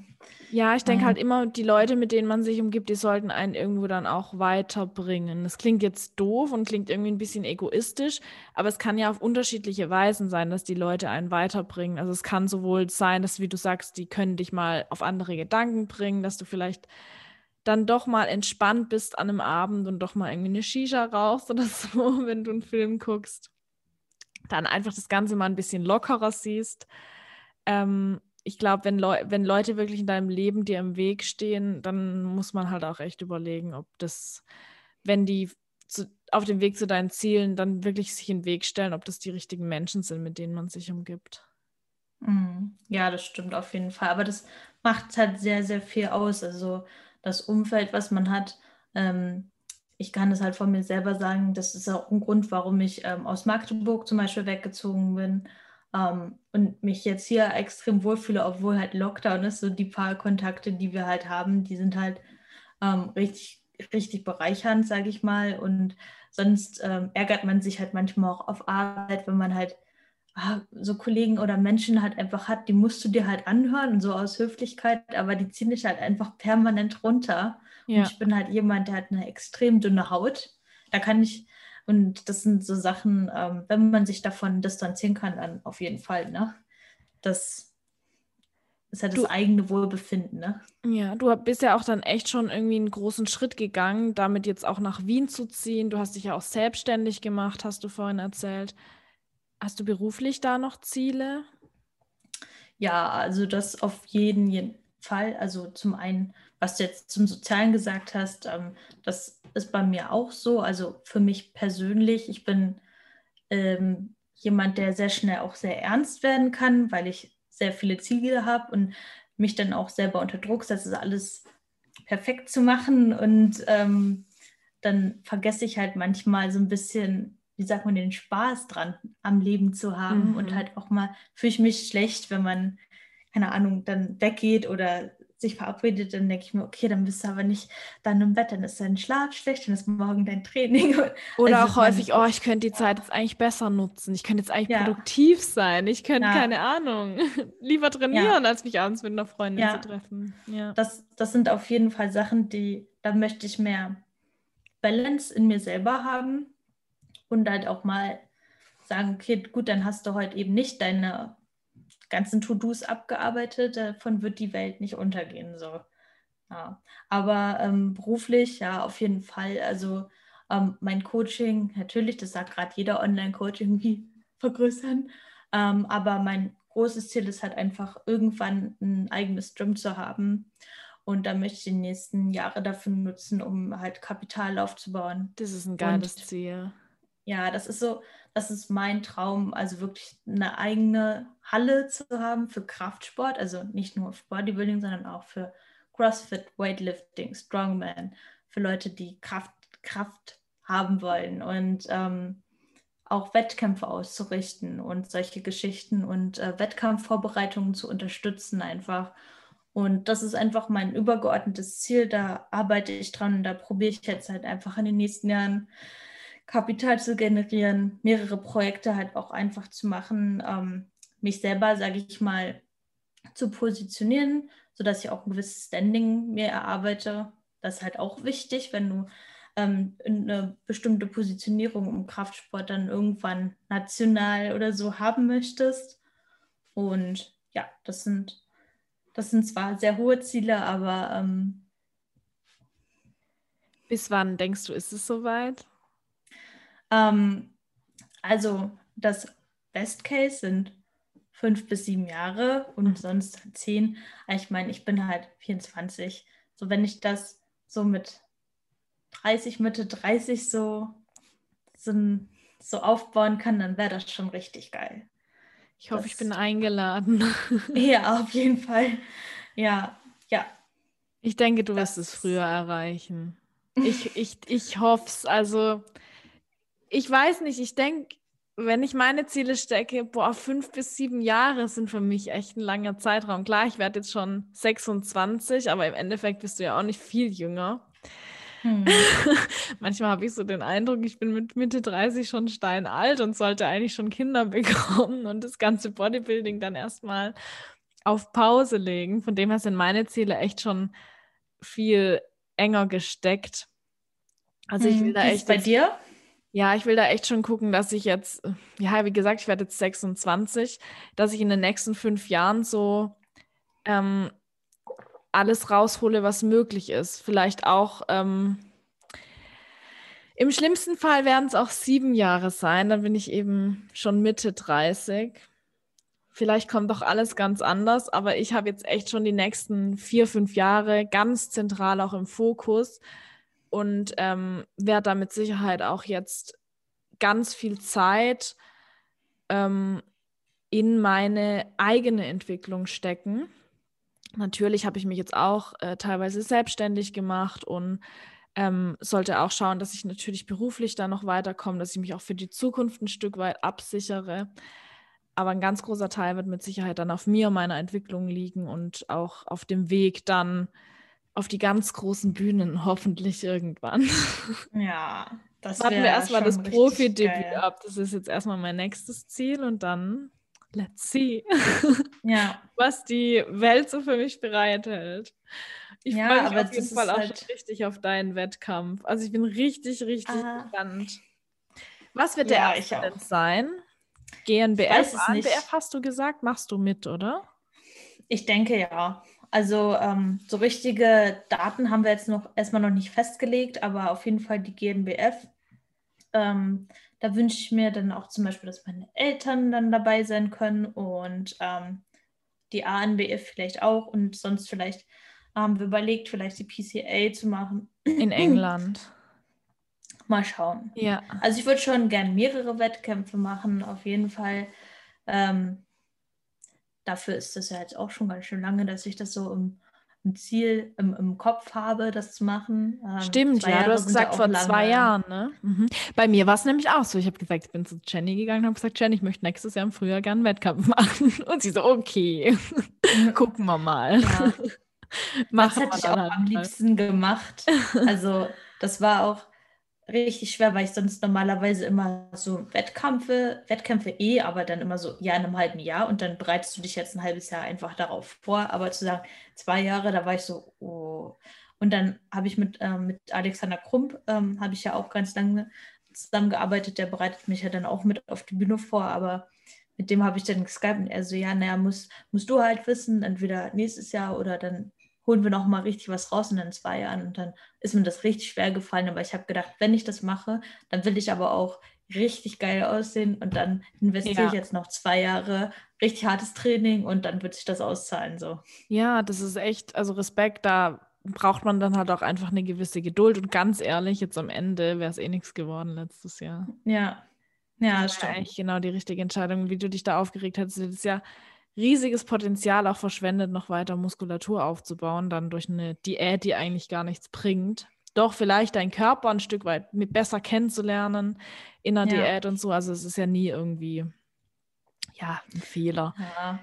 ja, ich denke halt immer, die Leute, mit denen man sich umgibt, die sollten einen irgendwo dann auch weiterbringen. Das klingt jetzt doof und klingt irgendwie ein bisschen egoistisch, aber es kann ja auf unterschiedliche Weisen sein, dass die Leute einen weiterbringen. Also es kann sowohl sein, dass, wie du sagst, die können dich mal auf andere Gedanken bringen, dass du vielleicht dann doch mal entspannt bist an einem Abend und doch mal irgendwie eine Shisha rauchst oder so, wenn du einen Film guckst. Dann einfach das Ganze mal ein bisschen lockerer siehst. Ähm, ich glaube, wenn, Leu wenn Leute wirklich in deinem Leben dir im Weg stehen, dann muss man halt auch echt überlegen, ob das, wenn die zu, auf dem Weg zu deinen Zielen dann wirklich sich in den Weg stellen, ob das die richtigen Menschen sind, mit denen man sich umgibt. Mhm. Ja, das stimmt auf jeden Fall. Aber das macht halt sehr, sehr viel aus. Also das Umfeld, was man hat. Ähm, ich kann das halt von mir selber sagen, das ist auch ein Grund, warum ich ähm, aus Magdeburg zum Beispiel weggezogen bin ähm, und mich jetzt hier extrem wohlfühle, obwohl halt Lockdown ist. So die paar Kontakte, die wir halt haben, die sind halt ähm, richtig, richtig bereichernd, sage ich mal. Und sonst ähm, ärgert man sich halt manchmal auch auf Arbeit, wenn man halt ah, so Kollegen oder Menschen halt einfach hat, die musst du dir halt anhören, so aus Höflichkeit, aber die ziehen dich halt einfach permanent runter. Ja. Und ich bin halt jemand, der hat eine extrem dünne Haut. Da kann ich und das sind so Sachen, ähm, wenn man sich davon distanzieren kann, dann auf jeden Fall, ne? Das ist halt das du, eigene Wohlbefinden, ne? Ja, du bist ja auch dann echt schon irgendwie einen großen Schritt gegangen, damit jetzt auch nach Wien zu ziehen. Du hast dich ja auch selbstständig gemacht, hast du vorhin erzählt. Hast du beruflich da noch Ziele? Ja, also das auf jeden Fall. Also zum einen, was du jetzt zum Sozialen gesagt hast, ähm, das ist bei mir auch so. Also für mich persönlich, ich bin ähm, jemand, der sehr schnell auch sehr ernst werden kann, weil ich sehr viele Ziele habe und mich dann auch selber unter Druck setze, alles perfekt zu machen. Und ähm, dann vergesse ich halt manchmal so ein bisschen, wie sagt man, den Spaß dran am Leben zu haben. Mhm. Und halt auch mal fühle ich mich schlecht, wenn man, keine Ahnung, dann weggeht oder sich verabredet, dann denke ich mir, okay, dann bist du aber nicht dann im Bett, dann ist dein Schlaf schlecht, dann ist morgen dein Training. Oder also auch häufig, oh, ich könnte die Zeit jetzt eigentlich besser nutzen. Ich könnte jetzt eigentlich ja. produktiv sein. Ich könnte, ja. keine Ahnung, lieber trainieren, ja. als mich abends mit einer Freundin zu treffen. Ja. Das, das sind auf jeden Fall Sachen, die, da möchte ich mehr Balance in mir selber haben und halt auch mal sagen, okay, gut, dann hast du heute eben nicht deine ganzen To-Dos abgearbeitet, davon wird die Welt nicht untergehen. So. Ja. Aber ähm, beruflich, ja, auf jeden Fall. Also ähm, mein Coaching, natürlich, das sagt gerade jeder Online-Coaching, wie vergrößern. Ähm, aber mein großes Ziel ist halt einfach, irgendwann ein eigenes Gym zu haben. Und da möchte ich die nächsten Jahre dafür nutzen, um halt Kapital aufzubauen. Das ist ein geiles Und, Ziel. Ja, das ist so, das ist mein Traum, also wirklich eine eigene Halle zu haben für Kraftsport, also nicht nur für Bodybuilding, sondern auch für CrossFit, Weightlifting, Strongman, für Leute, die Kraft, Kraft haben wollen und ähm, auch Wettkämpfe auszurichten und solche Geschichten und äh, Wettkampfvorbereitungen zu unterstützen einfach. Und das ist einfach mein übergeordnetes Ziel. Da arbeite ich dran und da probiere ich jetzt halt einfach in den nächsten Jahren Kapital zu generieren, mehrere Projekte halt auch einfach zu machen, ähm, mich selber, sage ich mal, zu positionieren, sodass ich auch ein gewisses Standing mir erarbeite. Das ist halt auch wichtig, wenn du ähm, eine bestimmte Positionierung im Kraftsport dann irgendwann national oder so haben möchtest. Und ja, das sind, das sind zwar sehr hohe Ziele, aber ähm, bis wann denkst du, ist es soweit? Ähm, also das Best Case sind fünf bis sieben Jahre und sonst zehn. Ich meine, ich bin halt 24. So, wenn ich das so mit 30, Mitte 30 so, so, so aufbauen kann, dann wäre das schon richtig geil. Ich hoffe, das, ich bin eingeladen. Ja, auf jeden Fall. Ja, ja. Ich denke, du das wirst es früher erreichen. Ich, ich, ich hoffe es. Also, ich weiß nicht, ich denke, wenn ich meine Ziele stecke, boah, fünf bis sieben Jahre sind für mich echt ein langer Zeitraum. Klar, ich werde jetzt schon 26, aber im Endeffekt bist du ja auch nicht viel jünger. Hm. Manchmal habe ich so den Eindruck, ich bin mit Mitte 30 schon steinalt und sollte eigentlich schon Kinder bekommen und das ganze Bodybuilding dann erstmal auf Pause legen. Von dem her sind meine Ziele echt schon viel enger gesteckt. Also ich will hm, da echt. bei dir? Ja, ich will da echt schon gucken, dass ich jetzt, ja, wie gesagt, ich werde jetzt 26, dass ich in den nächsten fünf Jahren so ähm, alles raushole, was möglich ist. Vielleicht auch, ähm, im schlimmsten Fall werden es auch sieben Jahre sein, dann bin ich eben schon Mitte 30. Vielleicht kommt doch alles ganz anders, aber ich habe jetzt echt schon die nächsten vier, fünf Jahre ganz zentral auch im Fokus und ähm, werde da mit Sicherheit auch jetzt ganz viel Zeit ähm, in meine eigene Entwicklung stecken. Natürlich habe ich mich jetzt auch äh, teilweise selbstständig gemacht und ähm, sollte auch schauen, dass ich natürlich beruflich da noch weiterkomme, dass ich mich auch für die Zukunft ein Stück weit absichere. Aber ein ganz großer Teil wird mit Sicherheit dann auf mir, meiner Entwicklung liegen und auch auf dem Weg dann auf die ganz großen Bühnen, hoffentlich irgendwann. Ja, das Warten wir erstmal das Profi-Debüt ab. Das ist jetzt erstmal mein nächstes Ziel und dann let's see, ja. was die Welt so für mich bereithält. Ich ja, freue mich auf jeden Fall auch halt... richtig auf deinen Wettkampf. Also ich bin richtig, richtig ah. gespannt. Was wird der ja, erste denn sein? GNBF, ANBF hast du gesagt, machst du mit, oder? Ich denke ja. Also ähm, so richtige Daten haben wir jetzt noch erstmal noch nicht festgelegt, aber auf jeden Fall die GNBF. Ähm, da wünsche ich mir dann auch zum Beispiel, dass meine Eltern dann dabei sein können und ähm, die ANBF vielleicht auch und sonst vielleicht haben wir überlegt, vielleicht die PCA zu machen. In England. Mal schauen. Ja. Also ich würde schon gern mehrere Wettkämpfe machen, auf jeden Fall. Ähm, dafür ist das ja jetzt auch schon ganz schön lange, dass ich das so im, im Ziel, im, im, Kopf habe, das zu machen. Ähm, Stimmt, ja, du hast gesagt vor lange. zwei Jahren, ne? Mhm. Bei mir war es nämlich auch so. Ich habe gesagt, ich bin zu Jenny gegangen und habe gesagt, Jenny, ich möchte nächstes Jahr im Frühjahr gerne einen Wettkampf machen. Und sie so, okay, gucken wir mal. Ja. das hätte ich auch halt am liebsten gemacht. Also das war auch richtig schwer, weil ich sonst normalerweise immer so Wettkämpfe, Wettkämpfe eh, aber dann immer so, ja, in einem halben Jahr und dann bereitest du dich jetzt ein halbes Jahr einfach darauf vor. Aber zu sagen, zwei Jahre, da war ich so, oh. Und dann habe ich mit, ähm, mit Alexander Krump, ähm, habe ich ja auch ganz lange zusammengearbeitet, der bereitet mich ja dann auch mit auf die Bühne vor, aber mit dem habe ich dann geskypt und er so, ja, naja, musst, musst du halt wissen, entweder nächstes Jahr oder dann holen wir noch mal richtig was raus in den zwei Jahren. Und dann ist mir das richtig schwer gefallen. Aber ich habe gedacht, wenn ich das mache, dann will ich aber auch richtig geil aussehen und dann investiere ja. ich jetzt noch zwei Jahre richtig hartes Training und dann wird sich das auszahlen so. Ja, das ist echt, also Respekt, da braucht man dann halt auch einfach eine gewisse Geduld und ganz ehrlich, jetzt am Ende wäre es eh nichts geworden letztes Jahr. Ja, ja, das stimmt. eigentlich genau die richtige Entscheidung, wie du dich da aufgeregt hast. Das ist ja riesiges Potenzial auch verschwendet, noch weiter Muskulatur aufzubauen, dann durch eine Diät, die eigentlich gar nichts bringt. Doch vielleicht deinen Körper ein Stück weit besser kennenzulernen in der ja. Diät und so. Also es ist ja nie irgendwie ja, ein Fehler. Ja.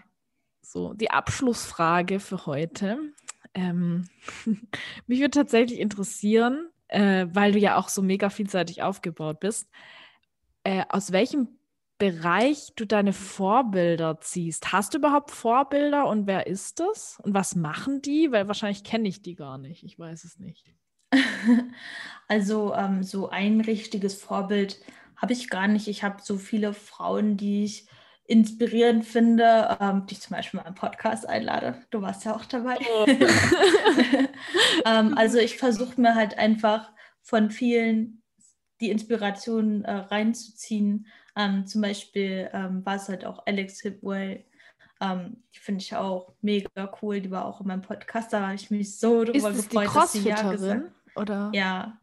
So, die Abschlussfrage für heute. Ähm, mich würde tatsächlich interessieren, äh, weil du ja auch so mega vielseitig aufgebaut bist. Äh, aus welchem Bereich du deine Vorbilder ziehst. Hast du überhaupt Vorbilder und wer ist das? Und was machen die? Weil wahrscheinlich kenne ich die gar nicht. Ich weiß es nicht. Also ähm, so ein richtiges Vorbild habe ich gar nicht. Ich habe so viele Frauen, die ich inspirierend finde, ähm, die ich zum Beispiel mal im Podcast einlade. Du warst ja auch dabei. Oh. ähm, also ich versuche mir halt einfach von vielen die Inspiration äh, reinzuziehen ähm, zum Beispiel ähm, war es halt auch Alex Hipwell. Ähm, die finde ich auch mega cool. Die war auch in meinem Podcast. Da habe ich mich so darüber Ist gefreut, die dass sie ja gesagt oder? Ja.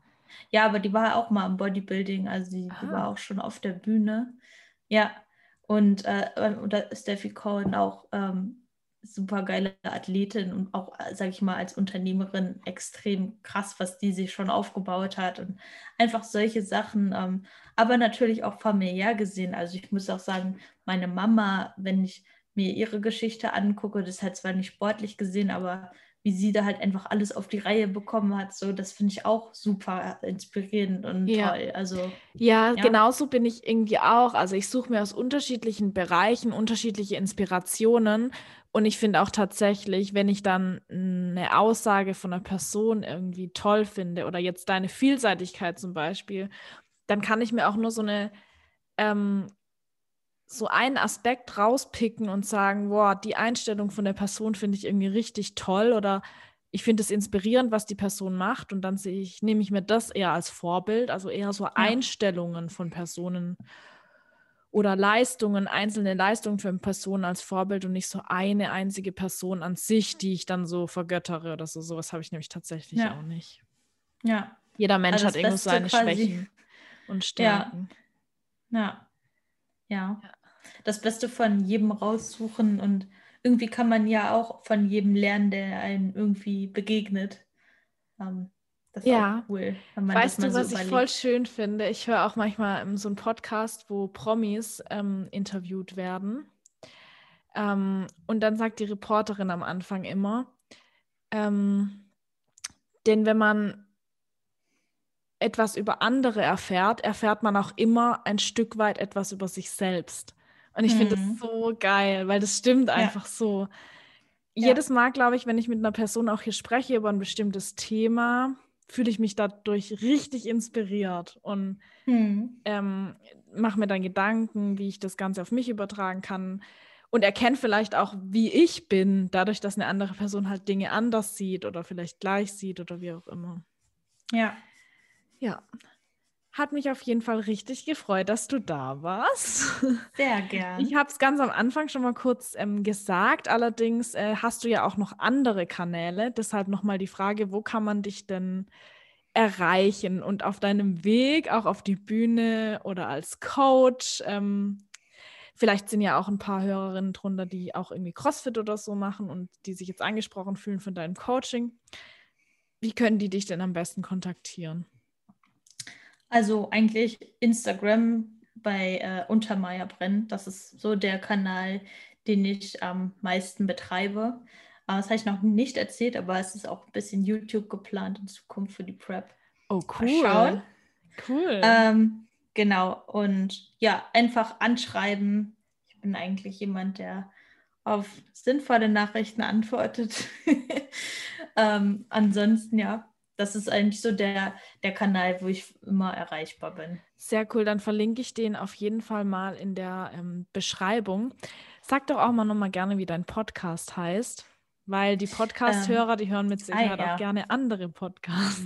Ja, aber die war auch mal im Bodybuilding. Also die, die war auch schon auf der Bühne. Ja. Und, äh, und Steffi Cohen auch ähm, super geile Athletin und auch, sage ich mal, als Unternehmerin extrem krass, was die sich schon aufgebaut hat und einfach solche Sachen. Ähm, aber natürlich auch familiär gesehen. Also ich muss auch sagen, meine Mama, wenn ich mir ihre Geschichte angucke, das hat zwar nicht sportlich gesehen, aber wie sie da halt einfach alles auf die Reihe bekommen hat, so das finde ich auch super inspirierend und ja. toll. Also ja, ja, genauso bin ich irgendwie auch. Also ich suche mir aus unterschiedlichen Bereichen unterschiedliche Inspirationen und ich finde auch tatsächlich, wenn ich dann eine Aussage von einer Person irgendwie toll finde oder jetzt deine Vielseitigkeit zum Beispiel, dann kann ich mir auch nur so eine ähm, so einen Aspekt rauspicken und sagen, boah, die Einstellung von der Person finde ich irgendwie richtig toll oder ich finde es inspirierend, was die Person macht und dann sehe ich, nehme ich mir das eher als Vorbild, also eher so ja. Einstellungen von Personen oder Leistungen, einzelne Leistungen für Personen als Vorbild und nicht so eine einzige Person an sich, die ich dann so vergöttere oder so. Sowas habe ich nämlich tatsächlich ja. auch nicht. Ja. Jeder Mensch also hat irgendwo seine. Schwächen und Stärken. Ja. ja. Ja. Das Beste von jedem raussuchen und irgendwie kann man ja auch von jedem lernen, der einem irgendwie begegnet. Ähm, das ist ja. cool. weißt du, was so ich voll schön finde? Ich höre auch manchmal so einen Podcast, wo Promis ähm, interviewt werden. Ähm, und dann sagt die Reporterin am Anfang immer, ähm, denn wenn man etwas über andere erfährt, erfährt man auch immer ein Stück weit etwas über sich selbst. Und ich mhm. finde das so geil, weil das stimmt ja. einfach so. Jedes Mal, glaube ich, wenn ich mit einer Person auch hier spreche über ein bestimmtes Thema, fühle ich mich dadurch richtig inspiriert und hm. ähm, mache mir dann Gedanken, wie ich das Ganze auf mich übertragen kann und erkenne vielleicht auch, wie ich bin, dadurch, dass eine andere Person halt Dinge anders sieht oder vielleicht gleich sieht oder wie auch immer. Ja. Ja. Hat mich auf jeden Fall richtig gefreut, dass du da warst. Sehr gern. Ich habe es ganz am Anfang schon mal kurz ähm, gesagt. Allerdings äh, hast du ja auch noch andere Kanäle. Deshalb nochmal die Frage, wo kann man dich denn erreichen und auf deinem Weg auch auf die Bühne oder als Coach? Ähm, vielleicht sind ja auch ein paar Hörerinnen drunter, die auch irgendwie CrossFit oder so machen und die sich jetzt angesprochen fühlen von deinem Coaching. Wie können die dich denn am besten kontaktieren? Also eigentlich Instagram bei äh, Untermeier Brenn. Das ist so der Kanal, den ich am meisten betreibe. Aber das habe ich noch nicht erzählt, aber es ist auch ein bisschen YouTube geplant in Zukunft für die Prep. Oh, cool. Cool. Ähm, genau. Und ja, einfach anschreiben. Ich bin eigentlich jemand, der auf sinnvolle Nachrichten antwortet. ähm, ansonsten, ja, das ist eigentlich so der, der Kanal, wo ich immer erreichbar bin. Sehr cool, dann verlinke ich den auf jeden Fall mal in der ähm, Beschreibung. Sag doch auch mal nochmal gerne, wie dein Podcast heißt, weil die Podcast-Hörer, ähm, die hören mit Sicherheit ah, ja. auch gerne andere Podcasts.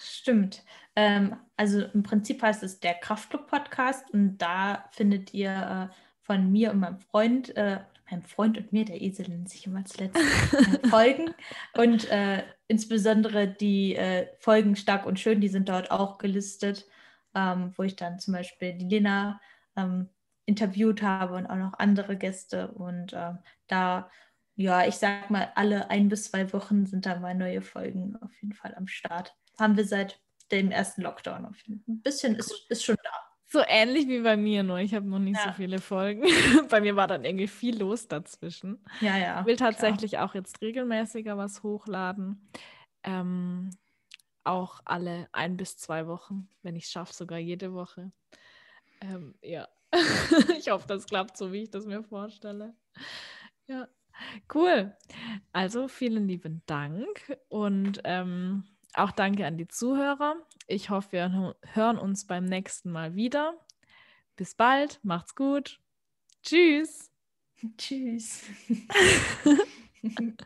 Stimmt. Ähm, also im Prinzip heißt es der Kraftclub-Podcast und da findet ihr äh, von mir und meinem Freund äh, meinem Freund und mir, der Esel nennt sich immer zuletzt, äh, Folgen. Und äh, insbesondere die äh, Folgen Stark und Schön, die sind dort auch gelistet, ähm, wo ich dann zum Beispiel die Lena ähm, interviewt habe und auch noch andere Gäste. Und ähm, da, ja, ich sag mal, alle ein bis zwei Wochen sind da mal neue Folgen auf jeden Fall am Start. Haben wir seit dem ersten Lockdown auf jeden Fall. Ein bisschen ist, ist schon da. So ähnlich wie bei mir, nur ich habe noch nicht ja. so viele Folgen. bei mir war dann irgendwie viel los dazwischen. Ja, ja. Ich will tatsächlich klar. auch jetzt regelmäßiger was hochladen. Ähm, auch alle ein bis zwei Wochen, wenn ich es schaffe, sogar jede Woche. Ähm, ja, ich hoffe, das klappt so, wie ich das mir vorstelle. Ja, cool. Also vielen lieben Dank und ähm, auch danke an die Zuhörer. Ich hoffe, wir hören uns beim nächsten Mal wieder. Bis bald, macht's gut. Tschüss. Tschüss.